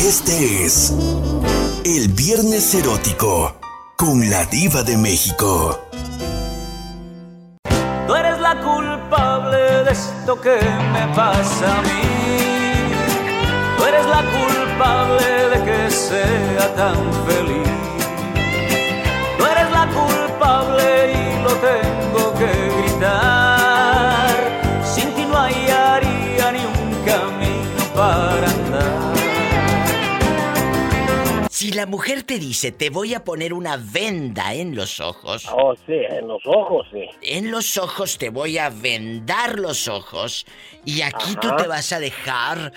Este es el Viernes Erótico con la Diva de México. Tú eres la culpable de esto que me pasa a mí. Tú eres la culpable de que sea tan feliz. Tú eres la culpable y lo tengo Si la mujer te dice, te voy a poner una venda en los ojos. Oh, sí, en los ojos, sí. En los ojos te voy a vendar los ojos. Y aquí tú te vas a dejar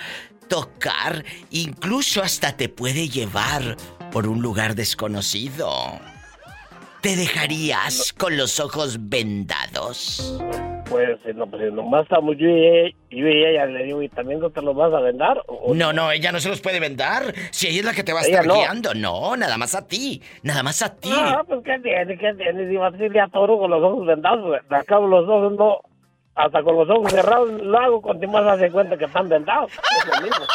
tocar. Incluso hasta te puede llevar por un lugar desconocido. ¿Te dejarías con los ojos vendados? Pues, si no, pues, nomás estamos yo y ella, yo y ella, le digo, ¿y también no te los vas a vendar? ¿O- No, no, ella no se los puede vendar. Si ella es la que te va a estar no. guiando. No, nada más a ti. Nada más a ti. Ah, pues, ¿qué tiene? ¿Qué tiene? Si vas a ir a toro con los ojos vendados, pues, de acá los ojos no... Hasta con los ojos cerrados lo hago, con más hace cuenta que están vendados. Es lo mismo.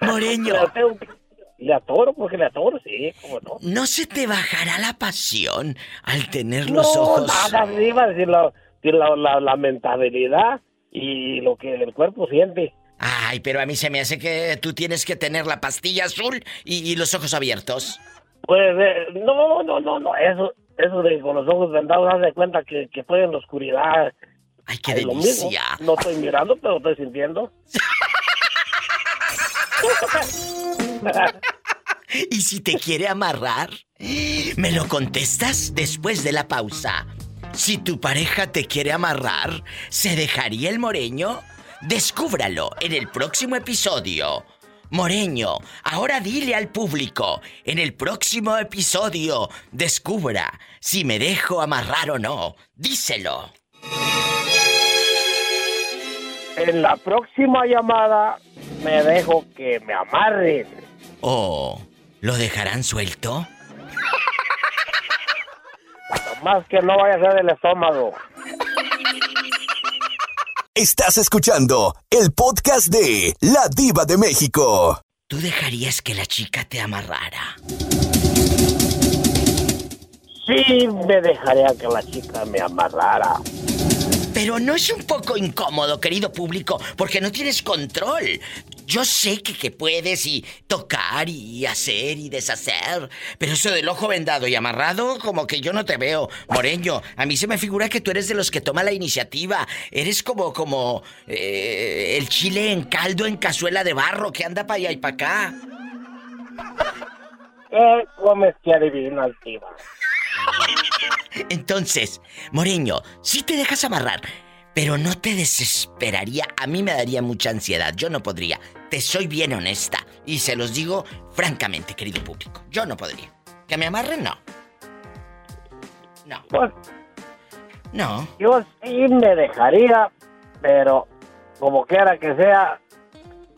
Moreño. Le tengo que- Le atoro, porque le atoro, sí, cómo no. ¿No se te bajará la pasión al tener los no, ojos? nada, sí, iba a decir la, la, la y lo que el cuerpo siente. Ay, pero a mí se me hace que tú tienes que tener la pastilla azul y, y los ojos abiertos. Pues, eh, no, no, no, no, eso, eso de con los ojos vendados, haz de cuenta que, que estoy en la oscuridad. Ay, qué lo mismo. delicia. No estoy mirando, pero estoy sintiendo. Y si te quiere amarrar, me lo contestas después de la pausa. Si tu pareja te quiere amarrar, ¿se dejaría el moreño? Descúbralo en el próximo episodio. Moreño, ahora dile al público, en el próximo episodio, descubra si me dejo amarrar o no. Díselo. En la próxima llamada me dejo que me amarren. ¿O lo dejarán suelto? Más que no vaya a ser del estómago. Estás escuchando el podcast de La Diva de México. ¿Tú dejarías que la chica te amarrara? Sí, me dejaría que la chica me amarrara. Pero no es un poco incómodo, querido público, porque no tienes control. Yo sé que, que puedes y tocar y hacer y deshacer, pero eso del ojo vendado y amarrado, como que yo no te veo. Moreño, a mí se me figura que tú eres de los que toma la iniciativa. Eres como, como eh, el chile en caldo en cazuela de barro que anda para allá y para acá. ¿Qué comes que adivinas? Entonces, Moreño, sí te dejas amarrar, pero no te desesperaría. A mí me daría mucha ansiedad. Yo no podría. Te soy bien honesta. Y se los digo francamente, querido público. Yo no podría. ¿Que me amarren? No. No. Pues No. yo sí me dejaría, pero como quiera que sea,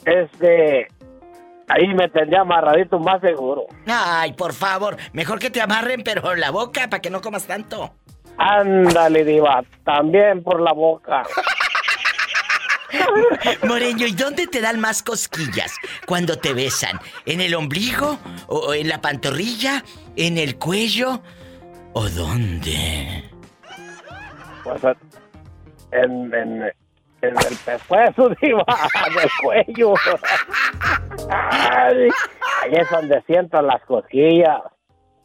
este, ahí me tendría amarradito más seguro. Ay, por favor. Mejor que te amarren, pero la boca para que no comas tanto. Ándale, diva, también por la boca. Moreño, ¿y dónde te dan más cosquillas cuando te besan? ¿En el ombligo? ¿O en la pantorrilla? ¿En el cuello? ¿O dónde? Pues en, en, en el pescuezo, diva, en el cuello. Ay, ahí es donde siento las cosquillas.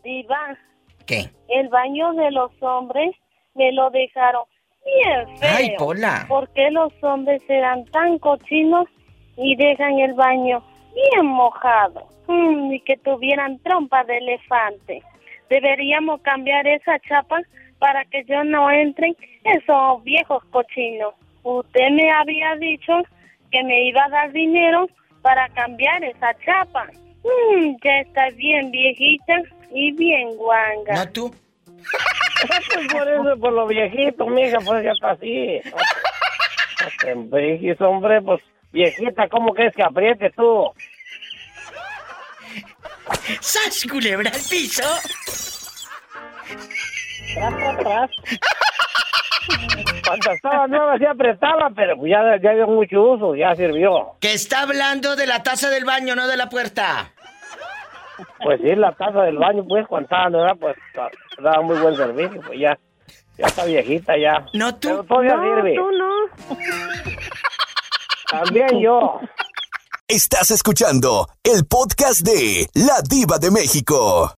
Diva, ¿Qué? el baño de los hombres me lo dejaron bien feo. Ay, Pola. ¿Por qué los hombres serán tan cochinos y dejan el baño bien mojado? Mm, y que tuvieran trompa de elefante. Deberíamos cambiar esa chapa para que yo no entre esos viejos cochinos. Usted me había dicho que me iba a dar dinero para cambiar esa chapa. Mm, ya está bien viejita y bien guanga. ¿No tú? Pues por eso, por lo viejito, mija, pues ya está así. Dijiste, hombre, pues viejita, ¿cómo crees que apriete tú? ¡Sas, culebra al piso! Tras, tras, tras. Cuando estaba nueva sí apretaba, pero pues ya, ya dio mucho uso, ya sirvió. Que está hablando de la taza del baño, no de la puerta. Pues sí, la taza del baño, pues, cuando estaba nueva, pues, daba muy buen servicio, pues ya. Ya está viejita ya. No tú. Pero todavía No, sirve. tú no. También yo. Estás escuchando el podcast de La Diva de México.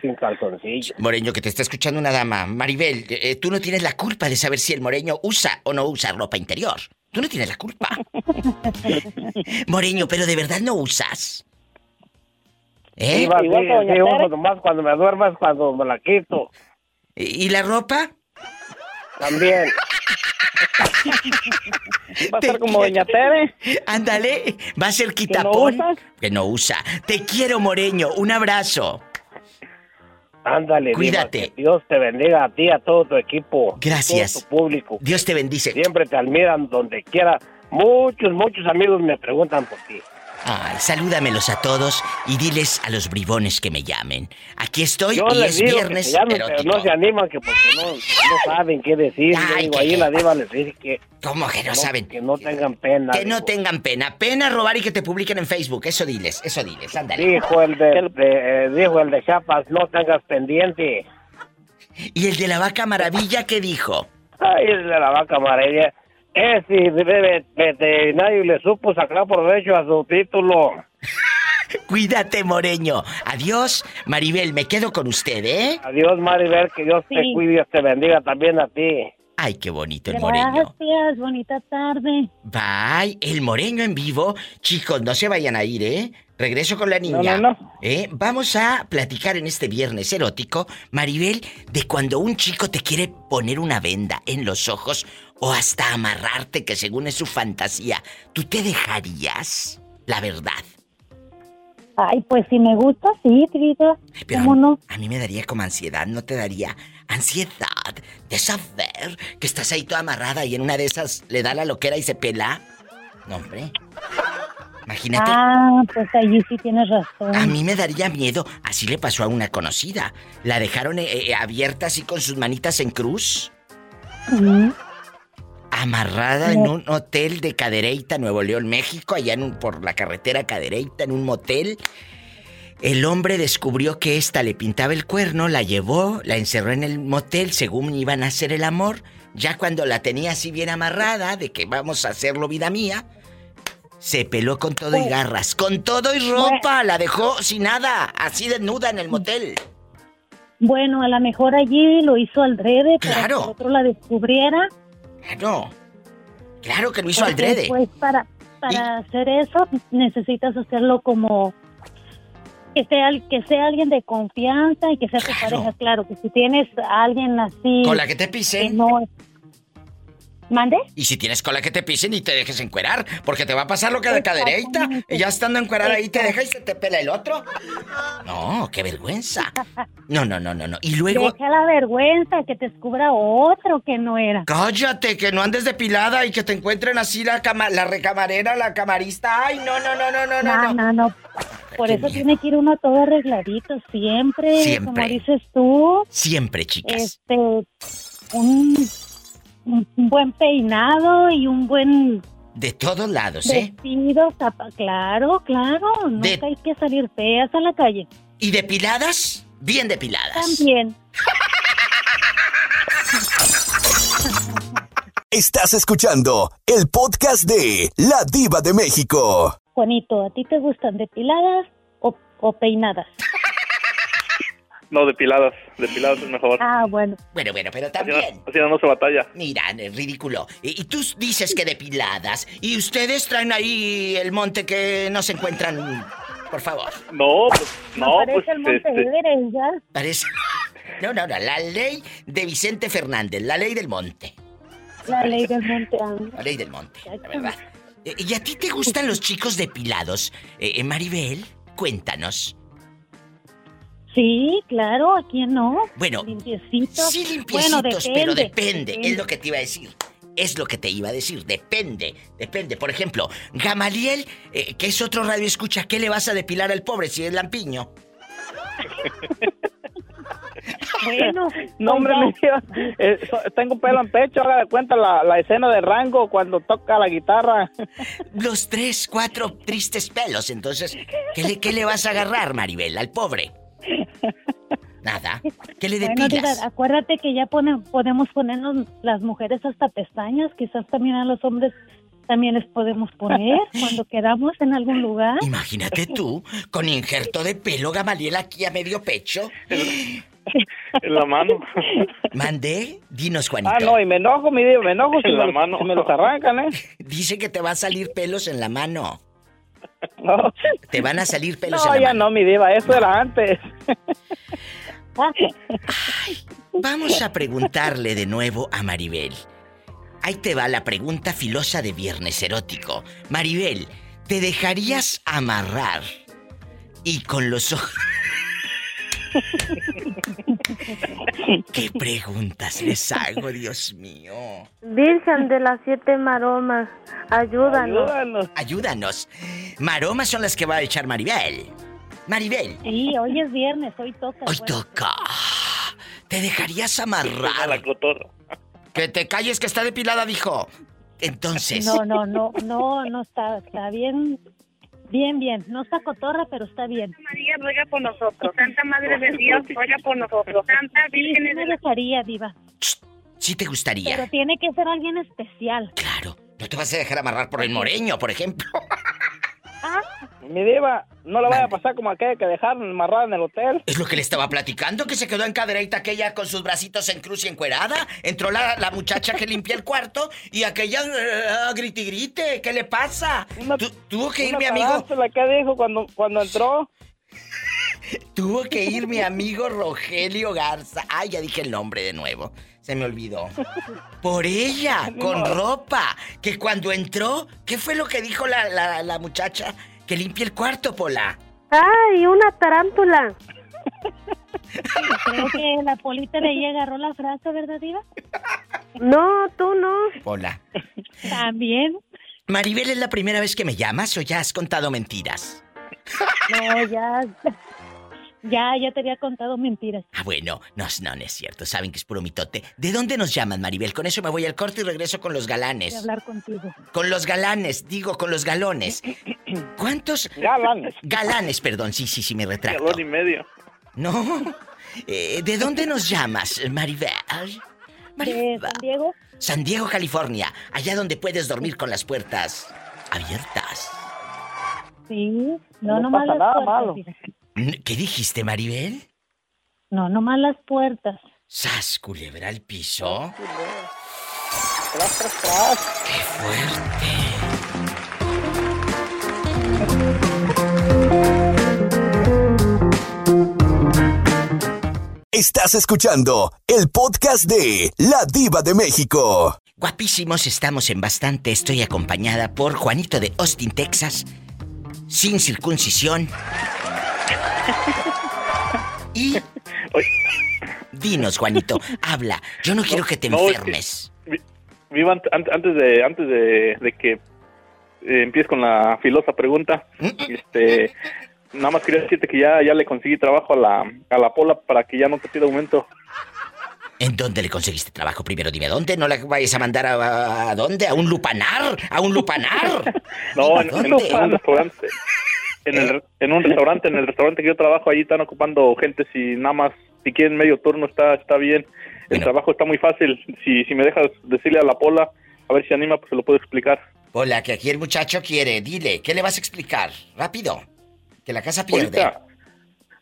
Sin calzoncillo. Moreño, que te está escuchando una dama. Maribel, eh, tú no tienes la culpa de saber si el moreño usa o no usa ropa interior. Tú no tienes la culpa. Moreño, pero de verdad no usas. ¿Eh? Igual sí, nomás cuando me duermas, cuando me la quito. ¿Y la ropa? También. Va a ser como Doña Tere. Ándale, va a ser quitapón. Que no usa. Te quiero, Moreño. Un abrazo. Ándale, Diva, Cuídate. que Dios te bendiga a ti, a todo tu equipo. Gracias. A todo tu público. Dios te bendice. Siempre te admiran donde quiera. Muchos, muchos amigos me preguntan por ti. Ay, salúdamelos a todos y diles a los bribones que me llamen. Aquí estoy Yo y es digo que viernes se llamen, pero no se animan que porque no, no saben qué decir. Yo Ay, digo, que- ahí la diva les dice que ¿Cómo que no, no, saben? que no tengan pena. Que no tengan pena. Pena robar y que te publiquen en Facebook. Eso diles, eso diles. Ándale. Dijo el de, de- eh, dijo el de Chiapas, no tengas pendiente. ¿Y el de la vaca maravilla qué dijo? Ay, el de la vaca amarilla. Ese bebé veterinario le supo sacar provecho a su título. Cuídate, Moreño. Adiós, Maribel. Me quedo con usted, ¿eh? Adiós, Maribel, que Dios te cuide y Dios te bendiga también a ti. Ay, qué bonito el Moreño. Gracias, bonita tarde. Bye, el Moreño en vivo. Chicos, no se vayan a ir, ¿eh? Regreso con la niña. no, no. ¿Eh? Vamos a platicar en este viernes erótico, Maribel, de cuando un chico te quiere poner una venda en los ojos o hasta amarrarte, que según es su fantasía. ¿Tú te dejarías? La verdad. Ay, pues si me gusta, sí, querida. Pero ¿Cómo no? a mí me daría como ansiedad, ¿no te daría ansiedad de saber que estás ahí toda amarrada y en una de esas le da la loquera y se pela? No, hombre. Imagínate. Ah, pues allí sí tienes razón. A mí me daría miedo. Así le pasó a una conocida. La dejaron eh, eh, abierta así con sus manitas en cruz. Mm. Amarrada en un hotel de Cadereyta, Nuevo León, México, allá en un- por la carretera Cadereyta, en un motel. El hombre descubrió que ésta le pintaba el cuerno, la llevó, la encerró en el motel según iban a hacer el amor. Ya cuando la tenía así bien amarrada, de que vamos a hacerlo vida mía, se peló con todo y garras, con todo y ropa, la dejó sin nada, así desnuda en el motel. Bueno, a lo mejor allí lo hizo al drede para Claro. que otro la descubriera. Claro, claro que lo hizo al drede. Pues para, para hacer eso necesitas hacerlo como que sea, que sea alguien de confianza y que sea tu Claro. pareja. Claro, que si tienes a alguien así Con la que te que pisen. no... ¿Mande? Y si tienes cola que te pisen y te dejes encuerar, porque te va a pasar lo que de cadereita. Y ya estando encuerada ahí te deja y se te pela el otro. No, qué vergüenza. No, no, no, no, no. Y luego. Deja la vergüenza que te descubra otro que no era. Cállate, que no andes depilada y que te encuentren así la cama, la recamarera, la camarista. Ay, no, no, no, no, no, no. No, no, no. Por eso miedo. tiene que ir uno todo arregladito, siempre, Siempre. como dices tú, Siempre, chicas. este, un, un buen peinado y un buen De todos lados, ¿eh? vestido, zapa- claro, claro, nunca De- hay que salir feas a la calle. ¿Y depiladas? Bien depiladas. También. Estás escuchando el podcast de La Diva de México. Juanito, ¿a ti te gustan depiladas o, o peinadas? No, depiladas. Depiladas es mejor. Ah, bueno. Bueno, bueno, pero Así no, también. así no se batalla. Mira, es ridículo. Y, y tú dices que depiladas. Y ustedes traen ahí el monte que no se encuentran. Por favor. No, pues, no, Me pues, parece el Monte este, Everest, ¿ya? Parece. No, no, no. La ley de Vicente Fernández. La ley del monte. La ley del monte. ah. La ley del monte, la verdad. Eh, ¿Y a ti te gustan los chicos depilados? Eh, eh, Maribel, cuéntanos. Sí, claro, ¿a quién no? Bueno, Limpiecitos. Sí, limpiecitos, Bueno, pero depende. Es lo que te iba a decir. Es lo que te iba a decir. Depende, depende. Por ejemplo, Gamaliel, eh, que es otro radio escucha, ¿qué le vas a depilar al pobre si es lampiño? Bueno, No, hombre, mi diva, eh, tengo pelo en pecho, haga de cuenta la, la escena de Rango cuando toca la guitarra. Los tres, cuatro tristes pelos. Entonces, ¿qué le, qué le vas a agarrar, Maribel, al pobre? Nada. ¿Qué le Bueno, depilas? acuérdate que ya pone- podemos ponernos las mujeres hasta pestañas, quizás también a los hombres también les podemos poner cuando quedamos en algún lugar. Imagínate tú, con injerto de pelo Gamaliel aquí a medio pecho. En la mano. Mandé, dinos, Juanito. Ah, no, y me enojo, mi diva, me enojo si En la me, mano. si me los arrancan, ¿eh? Dice que te va a salir pelos en la mano. No, Te van a salir pelos no en la ya mano. no, mi diva, eso era antes. Vamos a preguntarle de nuevo a Maribel. Ahí te va la pregunta filosa de viernes erótico. Maribel, ¿te dejarías amarrar y con los ojos... ¿Qué preguntas les hago, Dios mío? Virgen de las siete maromas, ayúdanos. Ayúdanos. Ayúdanos. Maromas son las que va a echar Maribel. Maribel, Sí, hoy es viernes, hoy toca. hoy bueno. toca. ¿Te dejarías A la amarrar? cotorra. Que te calles que está depilada, dijo. Entonces, No, no, no, no, no está, está bien, bien, bien. No está cotorra, pero está bien. María ruega por nosotros. Santa Madre de Dios, ruega por nosotros. Santa Sí, sí me dejaría, Diva. sí te gustaría. Pero tiene que ser alguien especial. Claro. No te vas a dejar amarrar por el moreño, por ejemplo. Mi diva, no le vaya a pasar como aquella que dejaron amarrada en el hotel. Es lo que le estaba platicando, que se quedó en cadereita aquella con sus bracitos en cruz y encuerada. Entró la, la muchacha que limpia el cuarto y aquella eh, grite grite. ¿Qué le pasa? Una- tuvo que ir mi amigo. que dijo cuando, cuando entró. Tuvo que ir mi amigo Rogelio Garza. Ay, ya dije el nombre de nuevo. Se me olvidó. Por ella, con ropa. Que cuando entró, ¿qué fue lo que dijo la, la, la muchacha? Que limpie el cuarto, Pola. ¡Ay, una tarántula! Creo que la polita de ella agarró la frase, ¿verdad, Diva? No, tú no. Pola. También. Maribel, ¿es la primera vez que me llamas o ya has contado mentiras? No, ya. Ya, ya te había contado mentiras. Ah, bueno, no, no, no es cierto. Saben que es puro mitote. ¿De dónde nos llaman, Maribel? Con eso me voy al corte y regreso con los De galanes. hablar contigo. Con los galanes, digo, con los galones. ¿Cuántos? Galanes. Galanes, perdón, sí, sí, sí, me retracto. Galón y medio. No. Eh, ¿De dónde nos llamas, Maribel? De Maribel. San Diego. San Diego, California. Allá donde puedes dormir con las puertas abiertas. Sí. No, No nomás pasa nada puertas. malo. ¿Qué dijiste, Maribel? No, nomás las puertas. ¿Sas culebra al piso? Tras, tras, tras. ¡Qué fuerte! Estás escuchando el podcast de La Diva de México. Guapísimos, estamos en bastante. Estoy acompañada por Juanito de Austin, Texas. Sin circuncisión. Y. Dinos, Juanito, habla. Yo no quiero que te No, es que- enfermes. Ant- antes de antes de, de que eh, empieces con la filosa pregunta, este, nada más quería decirte que ya, ya le conseguí trabajo a la, a la Pola para que ya no te pida aumento. ¿En dónde le conseguiste trabajo? Primero dime dónde. No la vayas a mandar a, a dónde? ¿A un lupanar? ¿A un lupanar? No, en, en un restaurante. En, el, en un restaurante, en el restaurante que yo trabajo, ahí están ocupando gente. Si nada más, si quieren medio turno, está está bien. El Bueno. trabajo está muy fácil. Si, si me dejas decirle a la Pola, a ver si anima, pues se lo puedo explicar. Hola, que aquí el muchacho quiere. Dile, ¿qué le vas a explicar? Rápido. Que la casa pierde. Polita,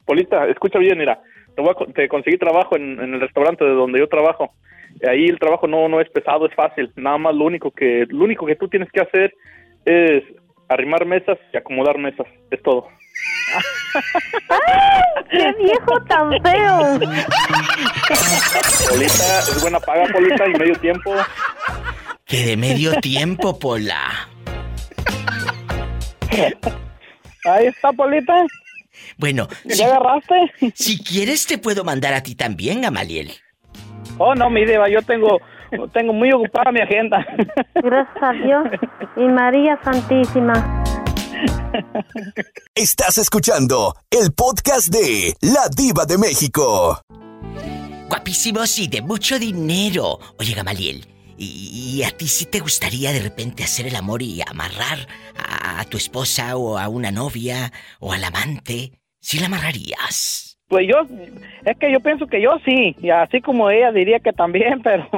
Polita, escucha bien, mira, te, voy a, te conseguí trabajo en, en el restaurante de donde yo trabajo. Ahí el trabajo no, no es pesado, es fácil. Nada más lo único que lo único que tú tienes que hacer es arrimar mesas y acomodar mesas. Es todo. ¡Qué viejo tan feo! Polita, es buena paga, Polita, y medio tiempo. Que de medio tiempo, Pola. Ahí está, Polita. Bueno, si, ¿Ya agarraste? si quieres te puedo mandar a ti también, Gamaliel. Oh, no, mi diva, yo tengo, tengo muy ocupada mi agenda. Gracias a Dios y María Santísima. Estás escuchando el podcast de La Diva de México. guapísimos y de mucho dinero. Oye, Gamaliel, ¿y, y a ti sí te gustaría de repente hacer el amor y amarrar a, a tu esposa o a una novia o al amante? ¿Sí la amarrarías? Pues yo, es que yo pienso que yo sí, y así como ella diría que también, pero,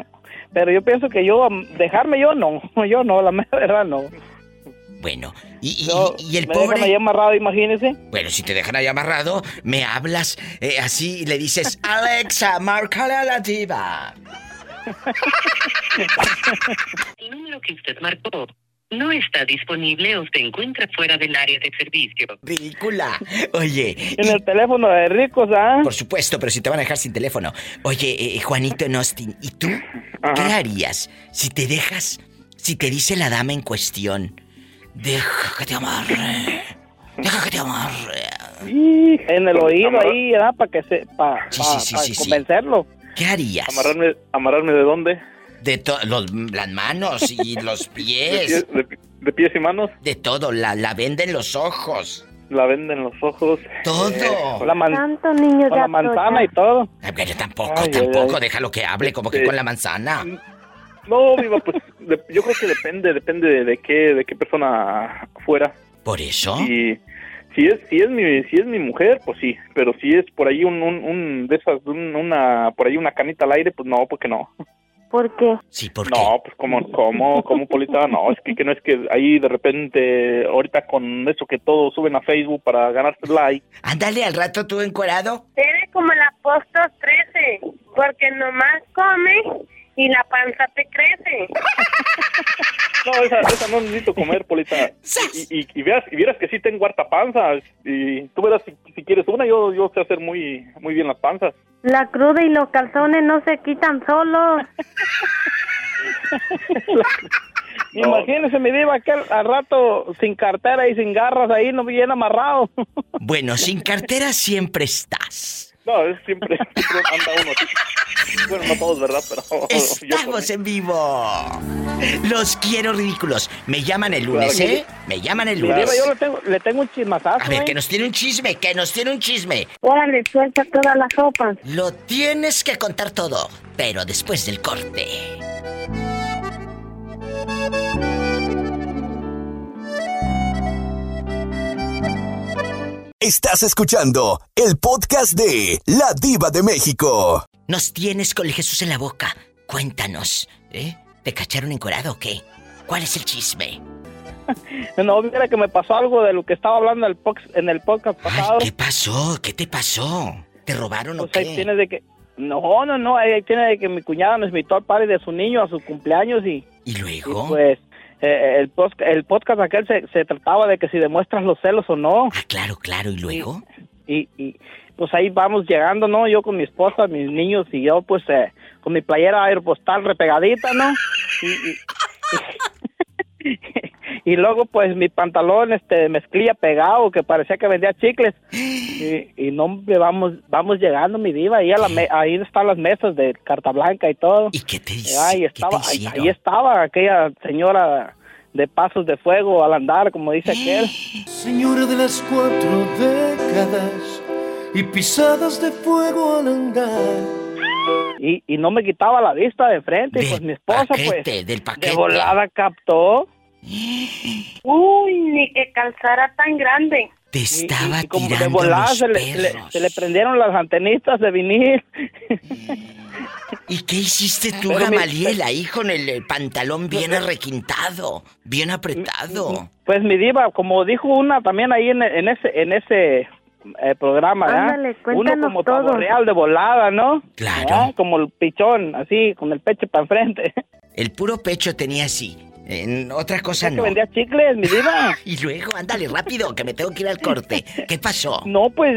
pero yo pienso que yo, dejarme yo no, yo no, la verdad no. Bueno, y, y- Yo, y el me dejan pobre... ahí amarrado, imagínese. Bueno, si te dejan ahí amarrado, me hablas eh, así y le dices, Alexa, márcale a la diva. El número que usted marcó no está disponible o se encuentra fuera del área de servicio. Ridícula. Oye, En el teléfono de ricos, ¿ah? por supuesto, pero si te van a dejar sin teléfono. Oye, eh, Juanito en Austin, ¿y tú qué harías si te dejas, si te dice la dama en cuestión, deja que te amarre, deja que te amarre? Y en el oído ahí, ¿verdad? Para que se, para Sí, sí, sí, sí, sí. convencerlo. ¿Qué harías? ¿Amarrarme, amarrarme de dónde? De to- los- las manos y los ¿De pies. de- de pies y manos? De todo, la, la venda en los ojos. La venden los ojos. Todo. La, man- niño con la manzana y todo. Ay, pero tampoco, Ay, tampoco, ay. déjalo que hable, como que Este- con la manzana. No, viva, pues de- yo creo que depende, depende de, de qué, de qué persona fuera. Por eso. Y si es, si es mi, si es mi mujer, pues sí. Pero si es por ahí un, un, un de esas, un- una, por ahí una canita al aire, pues no, porque no. ¿Por qué? Sí, porque. No, pues como, como, como Polita, no, es que, que no es que ahí de repente, ahorita con eso que todos suben a Facebook para ganarse like, Ándale, al rato tú encuerado. Eres como el apóstol 13, porque nomás come y la panza te crece. No, esa, esa no necesito comer, Polita. Y, y, y veas, y vieras que sí tengo harta panza. Y tú verás si, si quieres una, yo, yo sé hacer muy, muy bien las panzas. La cruda y los calzones no se quitan solos. Imagínese, mi diva, aquel al rato sin cartera y sin garras ahí, no bien amarrado. Bueno, sin cartera siempre estás. No, es siempre, siempre anda uno así. Bueno, no todos, ¿verdad? Pero yo Estamos en vivo. Los quiero ridículos. Me llaman el lunes, Claro que ¿eh? Me llaman el lunes. yo le tengo, le tengo un chismazazo. A ver, ¿eh? que nos tiene un chisme, que nos tiene un chisme. Órale, suelta todas las sopas. Lo tienes que contar todo, pero después del corte. Estás escuchando el podcast de La Diva de México. Nos tienes con el Jesús en la boca. Cuéntanos, ¿eh? ¿Te cacharon encorado o qué? ¿Cuál es el chisme? No, mira que me pasó algo de lo que estaba hablando en el, pox- en el podcast pasado. ¿Qué pasó? ¿Qué te pasó? ¿Te robaron o Pues ahí qué? tiene de que... No, no, no, ahí tiene de que mi cuñada nos invitó al padre de su niño a su cumpleaños y, ¿Y luego? pues eh, el, pos- el podcast aquel se, se trataba de que si demuestras los celos o no. Ah, claro, claro. ¿Y luego? Y, y pues ahí vamos llegando, ¿no? Yo con mi esposa, mis niños y yo pues eh, con mi playera aeropostal repegadita, ¿no? Y, y- y luego pues mi pantalón este mezclilla pegado que parecía que vendía chicles y, y no vamos vamos llegando mi diva ahí a la me- ahí están las mesas de carta blanca y todo ¿Y qué te hice? ahí ¿Qué estaba te ahí, estaba aquella señora de pasos de fuego al andar como dice aquel Señora de las cuatro décadas y pisadas de fuego al andar. y, y no me quitaba la vista de frente y pues mi esposa paquete, pues del paquete. de volada captó Uy, ni que calzara tan grande. Te y- estaba y, como de volada los se le, se le- perros. se le prendieron las antenitas de vinil ¿Y qué hiciste tú, Pero mi- Gamaliel, ahí con el, el pantalón bien arrequintado, bien apretado? pues mi diva como dijo una también ahí en, en ese en ese eh, programa ¿verdad? Ándale, uno como todo. pavo real de volada ¿no? Claro. ¿verdad? como el pichón así con el pecho para enfrente El puro pecho tenía así. En otra cosa que no. vendía chicles mi diva Y luego, ándale rápido, que me tengo que ir al corte. ¿Qué pasó? No, pues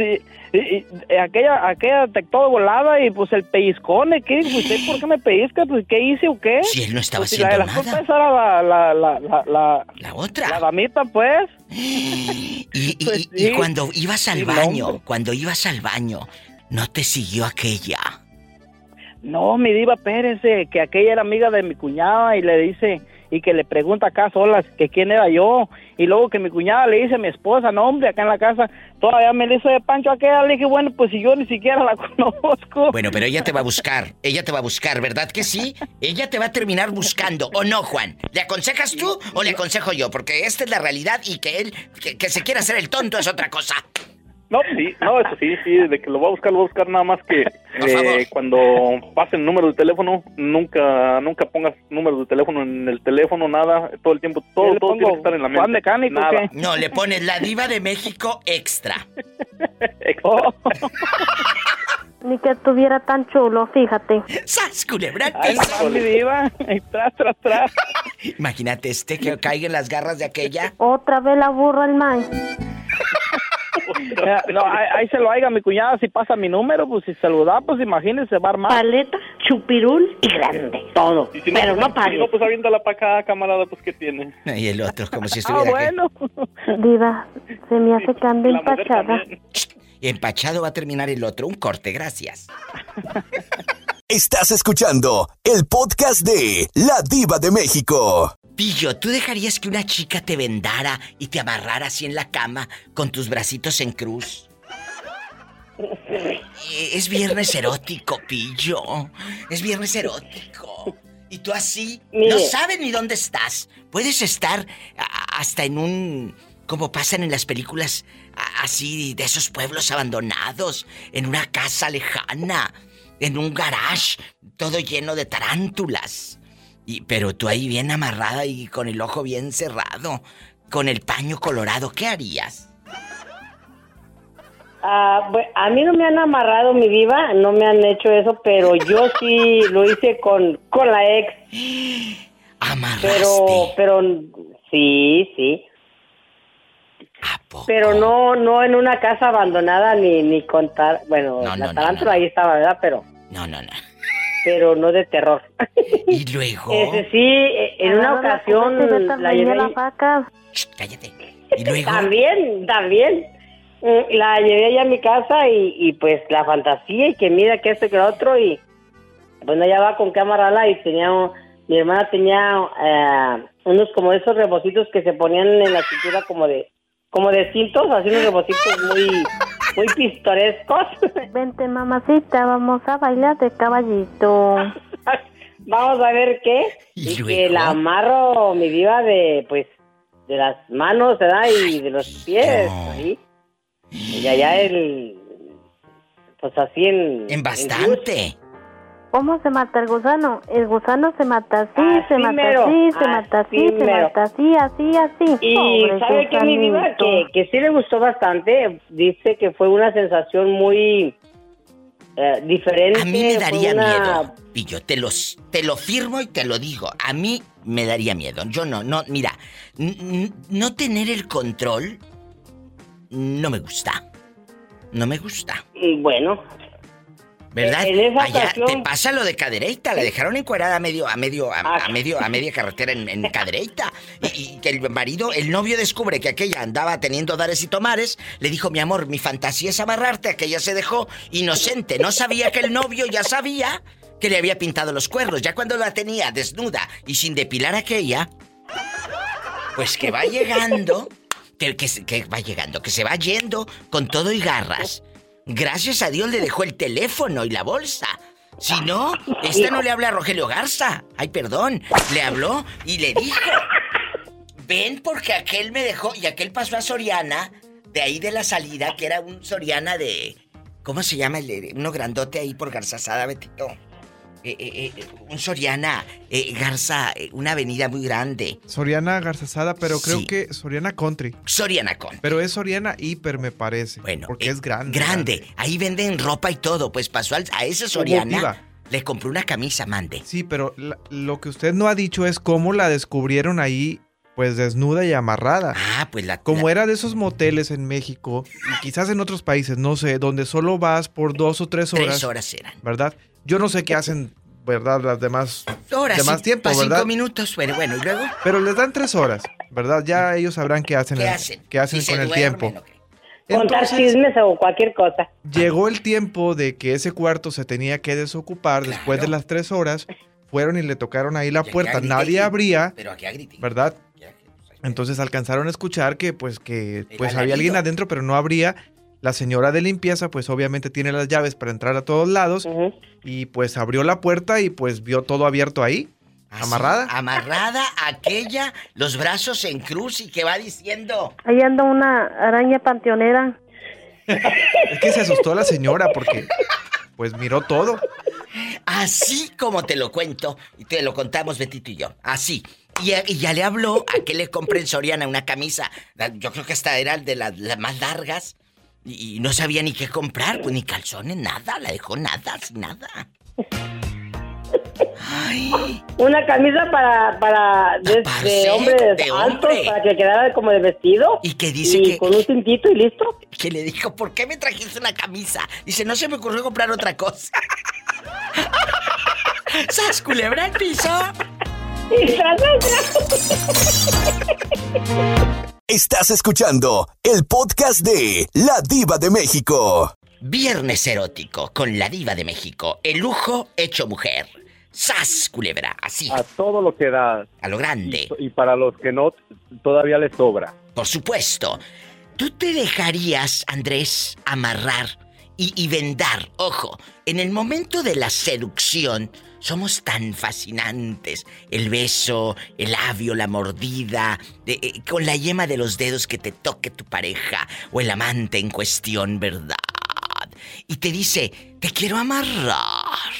y- y- y aquella, aquella detectó de volada y pues el pellizcone, ¿qué? ¿Usted por qué me pellizca? Pues ¿qué hice o qué? Si él no estaba Pues, la haciendo la culpa nada. esa era la, la, la, la, la, La otra. la damita, pues. Y, y- Pues sí. cuando ibas al baño, cuando ibas al baño, ¿no te siguió aquella? No, mi diva, espérese, que aquella era amiga de mi cuñada y le dice, y que le pregunta acá solas que quién era yo. Y luego que mi cuñada le dice a mi esposa, no hombre, acá en la casa, todavía me le hizo de Pancho aquella. Le dije, bueno, pues si yo ni siquiera la conozco. Bueno, pero ella te va a buscar, ella te va a buscar, ¿verdad que sí? Ella te va a terminar buscando, ¿o no, Juan? ¿Le aconsejas tú o le aconsejo yo? Porque esta es la realidad y que él, que, que se quiera hacer el tonto es otra cosa. No, sí, no, eso sí, sí, de que lo voy a buscar, lo voy a buscar nada más que eh, cuando pasen número de teléfono, nunca nunca pongas número de teléfono en el teléfono, nada, todo el tiempo, todo, todo tiene que estar en la mente. Juan Mecánico, nada. ¿qué? No, le pones la diva de México extra. Oh, Ni que estuviera tan chulo, fíjate. ¡Sas, culebra al ay, mi diva, tras, tras, tras. Imagínate este que caiga en las garras de aquella. Otra vez la burra el man. Ya, No, ahí, ahí se lo haga mi cuñada si pasa mi número, pues si se lo da, pues imagínese, va a armar. Paleta, chupirul y grande. Todo. Y si no, Pero pues, no pague. Si no, pues aviéntala para acá, camarada, pues ¿qué tiene? Y el otro, como si Ah, estuviera... bueno. Diva, se me hace que mujer empachada. empachado va a terminar el otro. Un corte, gracias. Estás escuchando el podcast de La Diva de México. Pillo, ¿tú dejarías que una chica te vendara y te amarrara así en la cama con tus bracitos en cruz? Eh, Es viernes erótico, Pillo. Es viernes erótico. Y tú así Mire. no sabes ni dónde estás. Puedes estar hasta en un... como pasan en las películas así de esos pueblos abandonados, en una casa lejana, en un garage, todo lleno de tarántulas. Y, pero tú ahí bien amarrada y con el ojo bien cerrado, con el paño colorado, ¿qué harías? Ah, a mí no me han amarrado mi diva, no me han hecho eso, pero yo sí lo hice con, con la ex, Amarraste. pero, pero sí, sí, ¿A poco? pero no, no en una casa abandonada ni, ni contar, bueno, No, la no, no, tarántula no. ahí estaba, ¿verdad? Pero, No, no, no. Pero no de terror. Y luego... Ese sí, en una la ocasión la llevé, la vaca. Shh, cállate. Y luego... también, también, Mm, la llevé allá a mi casa y, y pues la fantasía y que mira que esto y que lo otro y bueno ya va con cámara y tenía un- mi hermana tenía eh, unos como esos rebocitos que se ponían en la cintura como de como de cintos así unos rebocitos muy muy pintorescos Vente, mamacita, vamos a bailar de caballito. vamos a ver qué ¿Y y, que la amarro mi diva de pues de las manos ¿verdad? y de los pies ahí. y allá el pues así en En bastante. ¿Cómo se mata el gusano? El gusano se mata así, Así se mata mero, así, se mata así, así se mata así, así, así. Y Pobre sabe que mi diva que, que sí le gustó bastante, dice que fue una sensación muy eh, diferente. A mí me daría una- miedo. Y yo te, los, te lo firmo y te lo digo. A mí me daría miedo. Yo no, no, mira, no tener el control no me gusta. No me gusta. Bueno, ¿Verdad? En esa Allá ocasión- te pasa lo de Cadereyta, la dejaron encuerada a medio, a medio, a, Ah. a medio, a media carretera en, en Cadereyta. Y, y que el marido, el novio descubre que aquella andaba teniendo dares y tomares, le dijo, mi amor, mi fantasía es amarrarte, aquella se dejó inocente, no sabía que el novio ya sabía que le había pintado los cuernos. Ya cuando la tenía desnuda y sin depilar aquella, pues que va llegando, que, que, se- que va llegando, que se va yendo con todo y garras. Gracias a Dios le dejó el teléfono y la bolsa. Si no, esta no le habla a Rogelio Garza. Ay, perdón. Le habló y le dijo. Ven porque aquel me dejó y aquel pasó a Soriana, de ahí de la salida, que era un Soriana de... ¿Cómo se llama? El, de- uno grandote ahí por Garzasada, Betito. Eh, eh, eh, un Soriana, Garza, una avenida muy grande. Soriana Garzasada, pero creo Sí. que Soriana Country. Soriana con. Pero es Soriana Hiper, me parece. Bueno, Porque es grande. Grande. Ahí venden ropa y todo. Pues pasó al- a ese Soriana. Le compró una camisa, mande. Sí, pero la- lo que usted no ha dicho es cómo la descubrieron ahí, pues desnuda y amarrada. Ah, pues la. Como la- era de esos moteles en México, y quizás en otros países, no sé, donde solo vas por dos o tres horas. Tres horas eran. ¿Verdad? Yo no sé qué hacen, ¿verdad? Las demás. Horas. de más sí, tiempo, ¿verdad? cinco minutos. Bueno, bueno, y luego. Pero les dan tres horas, ¿verdad? Ya ellos sabrán qué hacen, ¿Qué el- hacen? qué hacen Si con se el duermen, tiempo. contar chismes o cualquier cosa. llegó el tiempo de que ese cuarto se tenía que desocupar después de las tres horas fueron y le tocaron ahí la puerta. Nadie abría, Pero aquí. ¿verdad? Entonces alcanzaron a escuchar que pues que pues había alguien adentro, pero no abría. La señora de limpieza pues obviamente tiene las llaves para entrar a todos lados y pues abrió la puerta y pues vio todo abierto ahí, amarrada. Amarrada aquella, los brazos en cruz y que va diciendo. Ahí anda una araña panteonera. Es que se asustó la señora porque pues miró todo. Así como te lo cuento, y te lo contamos Betito y yo. Así. Y, y ya le habló a que le compré en Soriana una camisa. la- Yo creo que hasta era de las, las más largas. Y, y no sabía ni qué comprar, pues ni calzones, nada. La dejó nada, sin nada. Una camisa para, para de, de hombres de altos, hombre. para que quedara como de vestido. Y que dice y que- con un cintito y listo. Que le dijo, ¿por qué me trajiste una camisa? Dice, no se me ocurrió comprar otra cosa. ¿Sas culebra el piso? Estás escuchando el podcast de La Diva de México. Viernes erótico con la diva de México. El lujo hecho mujer. ¡Sas, culebra! Así. A todo lo que da. A lo grande. Y, y para los que no, todavía les sobra. Por supuesto. ¿Tú te dejarías, Andrés, amarrar y, y vendar? Ojo, en el momento de la seducción somos tan fascinantes. El beso, el labio, la mordida, eh, con la yema de los dedos que te toque tu pareja o el amante en cuestión, ¿verdad? Y te dice, te quiero amarrar.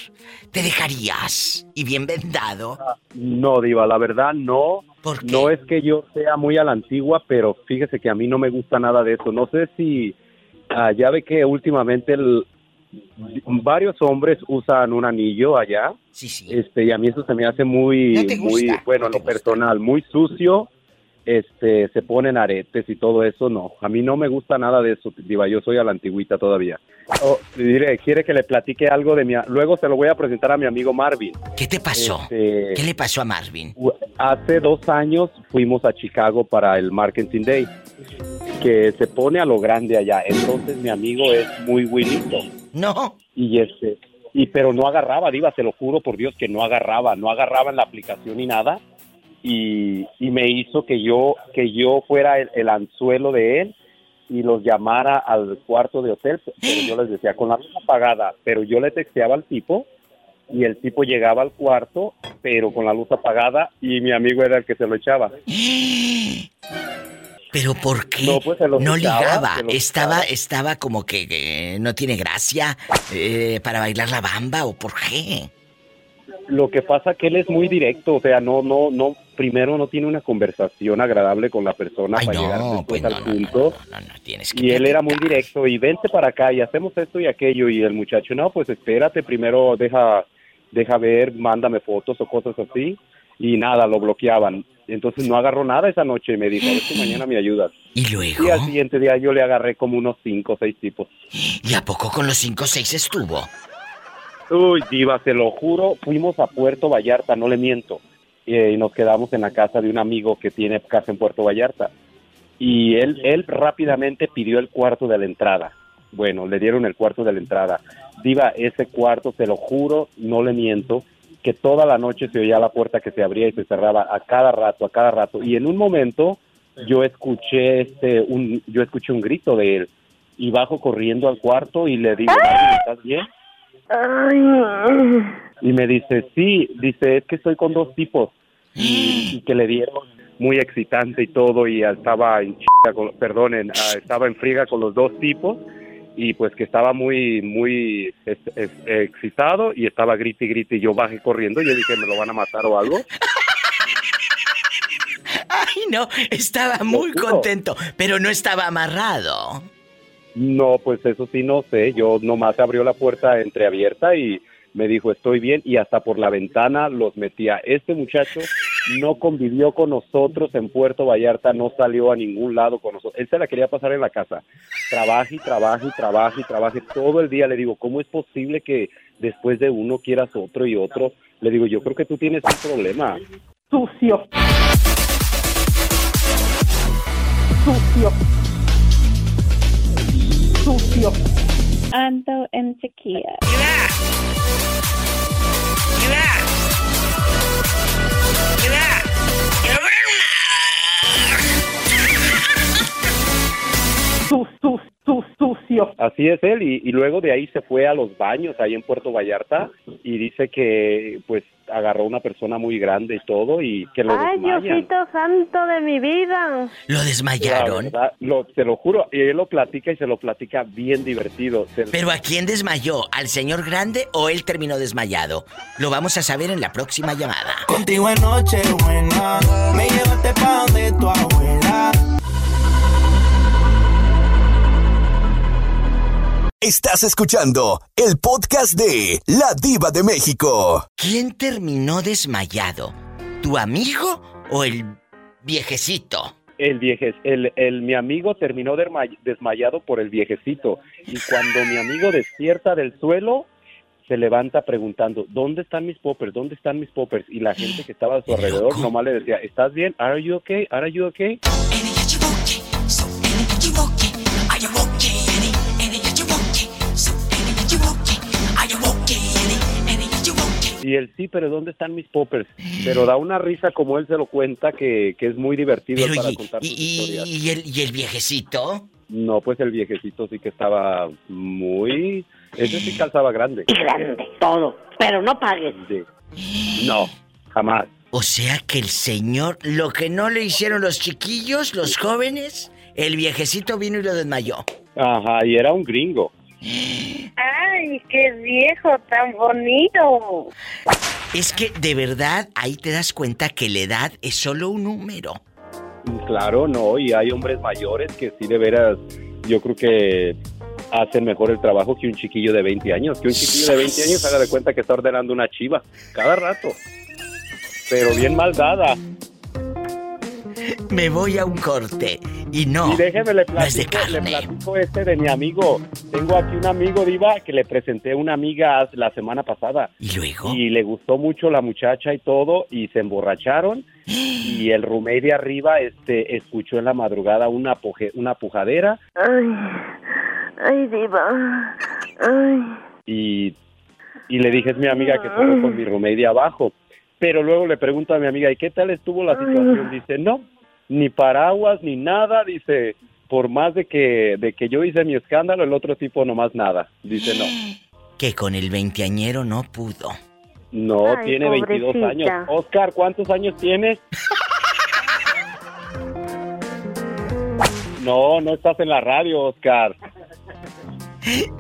¿Te dejarías? Y bien vendado. No, Diva, la verdad no. No es que yo sea muy a la antigua, pero fíjese que a mí no me gusta nada de eso. No sé si ah, ya ve que últimamente el- varios hombres usan un anillo allá. Sí, sí. Este, y a mí eso se me hace muy, No te muy, gusta, bueno, en lo personal, muy sucio. Este, se ponen aretes y todo eso, no. A mí no me gusta nada de eso, Diva. Yo soy a la antigüita todavía. Oh, diré, quiere que le platique algo de mi. Luego se lo voy a presentar a mi amigo Marvin. ¿Qué te pasó? Este, ¿Qué le pasó a Marvin? Hace dos años fuimos a Chicago para el Marketing Day, que se pone a lo grande allá. Entonces mi amigo es muy buenito. No. Y este, y pero no agarraba, diva, te lo juro por Dios que no agarraba, no agarraba en la aplicación ni nada. Y, y me hizo que yo, que yo fuera el, el anzuelo de él y los llamara al cuarto de hotel, pero yo les decía con la luz apagada, pero yo le texteaba al tipo y el tipo llegaba al cuarto, pero con la luz apagada y mi amigo era el que se lo echaba. ¿Pero por qué? No, pues no echaba, ligaba. Estaba, estaba como que eh, no tiene gracia eh, para bailar la bamba o por qué. Lo que pasa que él es muy directo, o sea, no, no, no, primero no tiene una conversación agradable con la persona para llegar después al punto. y él era muy directo y vente para acá y hacemos esto y aquello y el muchacho, no, pues espérate, primero deja, deja ver, mándame fotos o cosas así y nada, lo bloqueaban. Entonces no agarró nada esa noche y me dijo, a ver si mañana me ayudas. ¿Y luego? Y al siguiente día yo le agarré como unos cinco o seis tipos. ¿Y a poco con los 5 o 6 estuvo? Uy, diva, se lo juro, fuimos a Puerto Vallarta, no le miento, eh, y nos quedamos en la casa de un amigo que tiene casa en Puerto Vallarta. Y él, él rápidamente pidió el cuarto de la entrada. Bueno, le dieron el cuarto de la entrada. Diva, ese cuarto, se lo juro, no le miento, que toda la noche se oía la puerta que se abría y se cerraba a cada rato, a cada rato. Y en un momento yo escuché este, un, yo escuché un grito de él y bajo corriendo al cuarto y le digo, "Mari, ¿estás bien? Y me dice, sí, dice, es que estoy con dos tipos y, y que le dieron muy excitante y todo y estaba en chica con, perdonen, ah, estaba en friega con los dos tipos y pues que estaba muy, muy excitado y estaba grite y grite y yo bajé corriendo y yo dije, ¿me lo van a matar o algo? Ay, no, estaba muy contento, pero no estaba amarrado. No, pues eso sí no sé. Yo nomás abrió la puerta entreabierta y me dijo estoy bien y hasta por la ventana los metía. Este muchacho no convivió con nosotros en Puerto Vallarta, no salió a ningún lado con nosotros. Él se la quería pasar en la casa. Trabaje y trabaje y trabaje y trabaje todo el día. Le digo, ¿cómo es posible que después de uno quieras otro y otro? Le digo, yo creo que tú tienes un problema. Sucio. Sucio. Sucio. Ando en sequía. Su, su, su, sucio. Así es él, y, y luego de ahí se fue a los baños ahí en Puerto Vallarta y dice que pues agarró una persona muy grande y todo y que lo Ay, desmayan. Diosito santo de mi vida. ¿Lo desmayaron? verdad, lo, te lo juro, y él lo platica y se lo platica bien divertido. Se- ¿Pero a quién desmayó? ¿Al señor grande o él terminó desmayado? Lo vamos a saber en la próxima llamada. Contigo en noche buena, me llevaste pa' donde tu abuela. Estás escuchando el podcast de La Diva de México. ¿Quién terminó desmayado? ¿Tu amigo o el viejecito? El vieje, el, el- mi amigo terminó desmayado por el viejecito y cuando mi amigo despierta del suelo se levanta preguntando ¿dónde están mis poppers? ¿dónde están mis poppers? y la gente que estaba a su alrededor nomás le decía ¿estás bien? ¿Are you okay? ¿Are you okay? Y él sí, pero ¿dónde están mis poppers? Pero da una risa como él se lo cuenta que, que es muy divertido Pero para y, contar sus y- historias. y el, y el viejecito? No, pues el viejecito sí que estaba muy... Ese sí calzaba grande. Grande, todo. Pero no pagues. Sí. No, jamás. O sea que el señor, lo que no le hicieron los chiquillos, los jóvenes, el viejecito vino y lo desmayó. Ajá, y era un gringo. Ay, qué viejo tan bonito. Es que de verdad ahí te das cuenta que la edad es solo un número. Claro, no, y hay hombres mayores que sí de veras, yo creo que hacen mejor el trabajo que un chiquillo de 20 años. Que un chiquillo de 20 años haga de cuenta que está ordenando una chiva cada rato. Pero bien mal dada. Me voy a un corte y no. Y déjeme le no es de platico, le carne. platico este de mi amigo. Tengo aquí un amigo diva que le presenté a una amiga la semana pasada. ¿Y luego? Y le gustó mucho la muchacha y todo y se emborracharon y el roommate de arriba este escuchó en la madrugada una una pujadera Ay, ay, diva. Ay. y, y le dije es mi amiga que se fue con mi roommate de abajo. Pero luego le pregunto a mi amiga, ¿y qué tal estuvo la situación? Dice, no, ni paraguas, ni nada. Dice, por más de que, de que yo hice mi escándalo, el otro tipo nomás nada. Dice, no. Que con el veinteañero no pudo. No, Ay, tiene 22 pobrecita. años. Oscar, ¿cuántos años tienes? No, no estás en la radio, Oscar.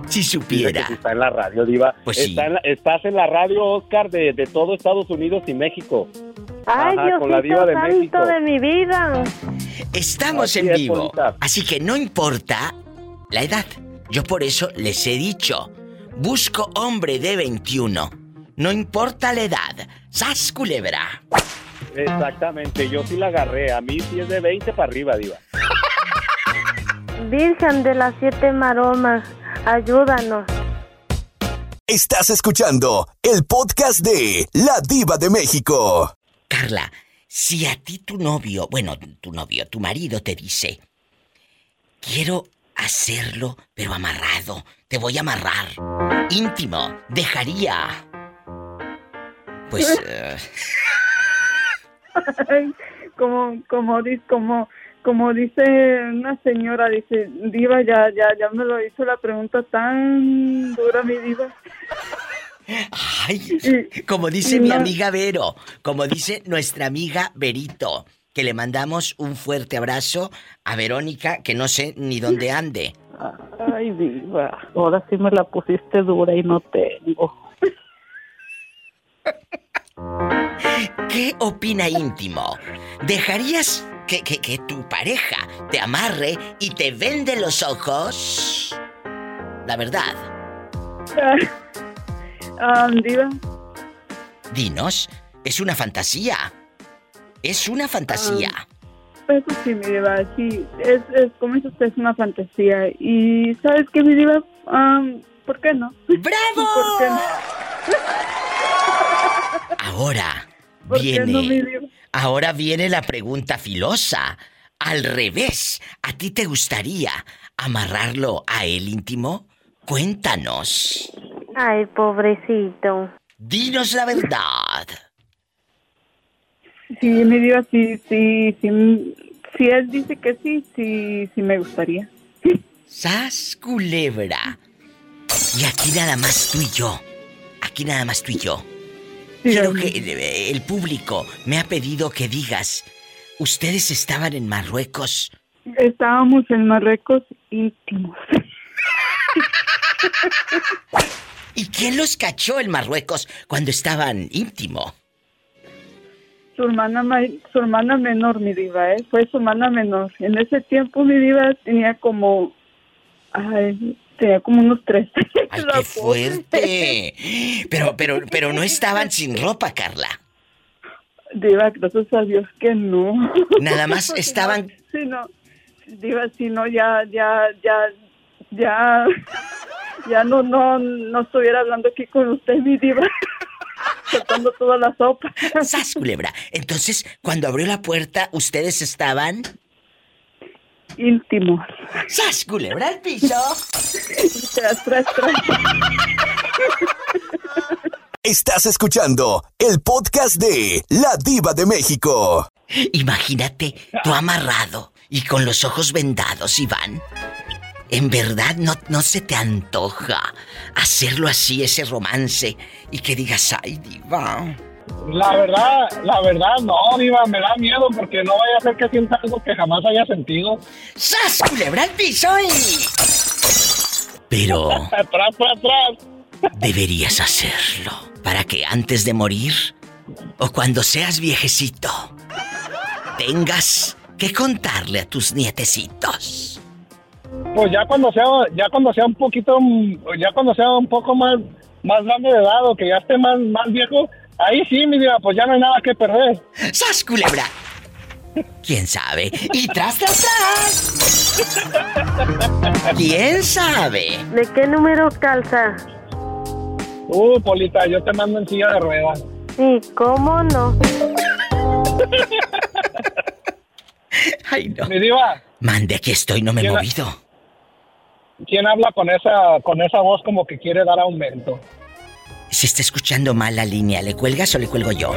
Si supiera. Está en la radio, Diva. Pues sí. Está en la- estás en la radio, Oscar, de, de todo Estados Unidos y México. Ay, Ajá, con la Diosito Diva de santo México. de mi vida. Estamos Así en es, vivo. Así que no importa la edad. Yo por eso les he dicho, busco hombre de 21. No importa la edad. ¡Sas culebra! Exactamente, yo sí la agarré. A mí sí es de 20 para arriba, Diva. Virgen de las siete maromas, ayúdanos. Estás escuchando el podcast de La Diva de México. Carla, si a ti tu novio, bueno, tu novio, tu marido te dice, quiero hacerlo, pero amarrado, te voy a amarrar, íntimo, dejaría. Pues, Ay, como como dice como como dice una señora dice diva ya ya ya me lo hizo la pregunta tan dura mi diva ay, como dice mi amiga Vero, como dice nuestra amiga Verito, que le mandamos un fuerte abrazo a Verónica, que no sé ni dónde ande. ay diva ahora sí me la pusiste dura y no tengo ¿Qué opina íntimo? ¿Dejarías que, que- que tu pareja te amarre y te vende los ojos? La verdad, Ah, diva dinos, es una fantasía. Es una fantasía. eso sí mi diva sí es, es como dice usted es una fantasía y sabes qué mi diva Am, ¿por qué no? ¡Bravo! ¿Por qué no? Ahora ¿Por qué no, mi viene. diva? Ahora viene la pregunta filosa. Al revés, ¿a ti te gustaría amarrarlo a él íntimo? Cuéntanos. Ay, pobrecito. Dinos la verdad. Sí, mi diva, sí, sí, sí. Si él dice que sí, sí, sí me gustaría. ¡Sas, culebra! Y aquí nada más tú y yo. Aquí nada más tú y yo. Quiero que eh, el público me ha pedido que digas, ustedes estaban en Marruecos. Estábamos en Marruecos íntimos. ¿Y quién los cachó en Marruecos cuando estaban íntimo? Su hermana, ma- su hermana menor, mi diva, ¿eh? Fue su hermana menor. En ese tiempo mi diva tenía como... Ay, tenía como unos tres. ¡Ay, qué fuerte! Pero, pero, pero no estaban sin ropa, Carla. Diva, gracias a Dios que no. Nada más estaban- Sí, no. Diva, si no, ya, ya, ya, ya... Ya no, no, no estuviera hablando aquí con usted, mi diva. Soltando toda la sopa. ¡Sas, culebra! Entonces, cuando abrió la puerta, ¿ustedes estaban? Íntimos. ¡Sas, culebra al piso! Tras, tras, tras. Estás escuchando el podcast de La Diva de México. Imagínate, tú amarrado y con los ojos vendados, Iván. En verdad no, no se te antoja hacerlo así, ese romance, y que digas, ay, diva. La verdad, la verdad, no, Diva, me da miedo porque no vaya a ser que sienta algo que jamás haya sentido. ¡Sas, culebra al piso y... Pero Atrás, atrás, atrás. deberías hacerlo para que antes de morir o cuando seas viejecito tengas que contarle a tus nietecitos. Pues ya cuando sea, ya cuando sea un poquito, ya cuando sea un poco más, más grande de edad o que ya esté más, más viejo, ahí sí, mi Diva, pues ya no hay nada que perder. ¡Sas, culebra! ¿Quién sabe? Y tras, tras, tras. ¿Quién sabe? ¿De qué número calza? Uh, Polita, yo te mando en silla de ruedas. Sí, ¿cómo no? Ay, no. Mi Diva, Mande, aquí estoy, no me he ¿Quién ha- movido. ¿Quién habla con esa, con esa voz como que quiere dar aumento? Si está escuchando mal la línea, ¿le cuelgas o le cuelgo yo?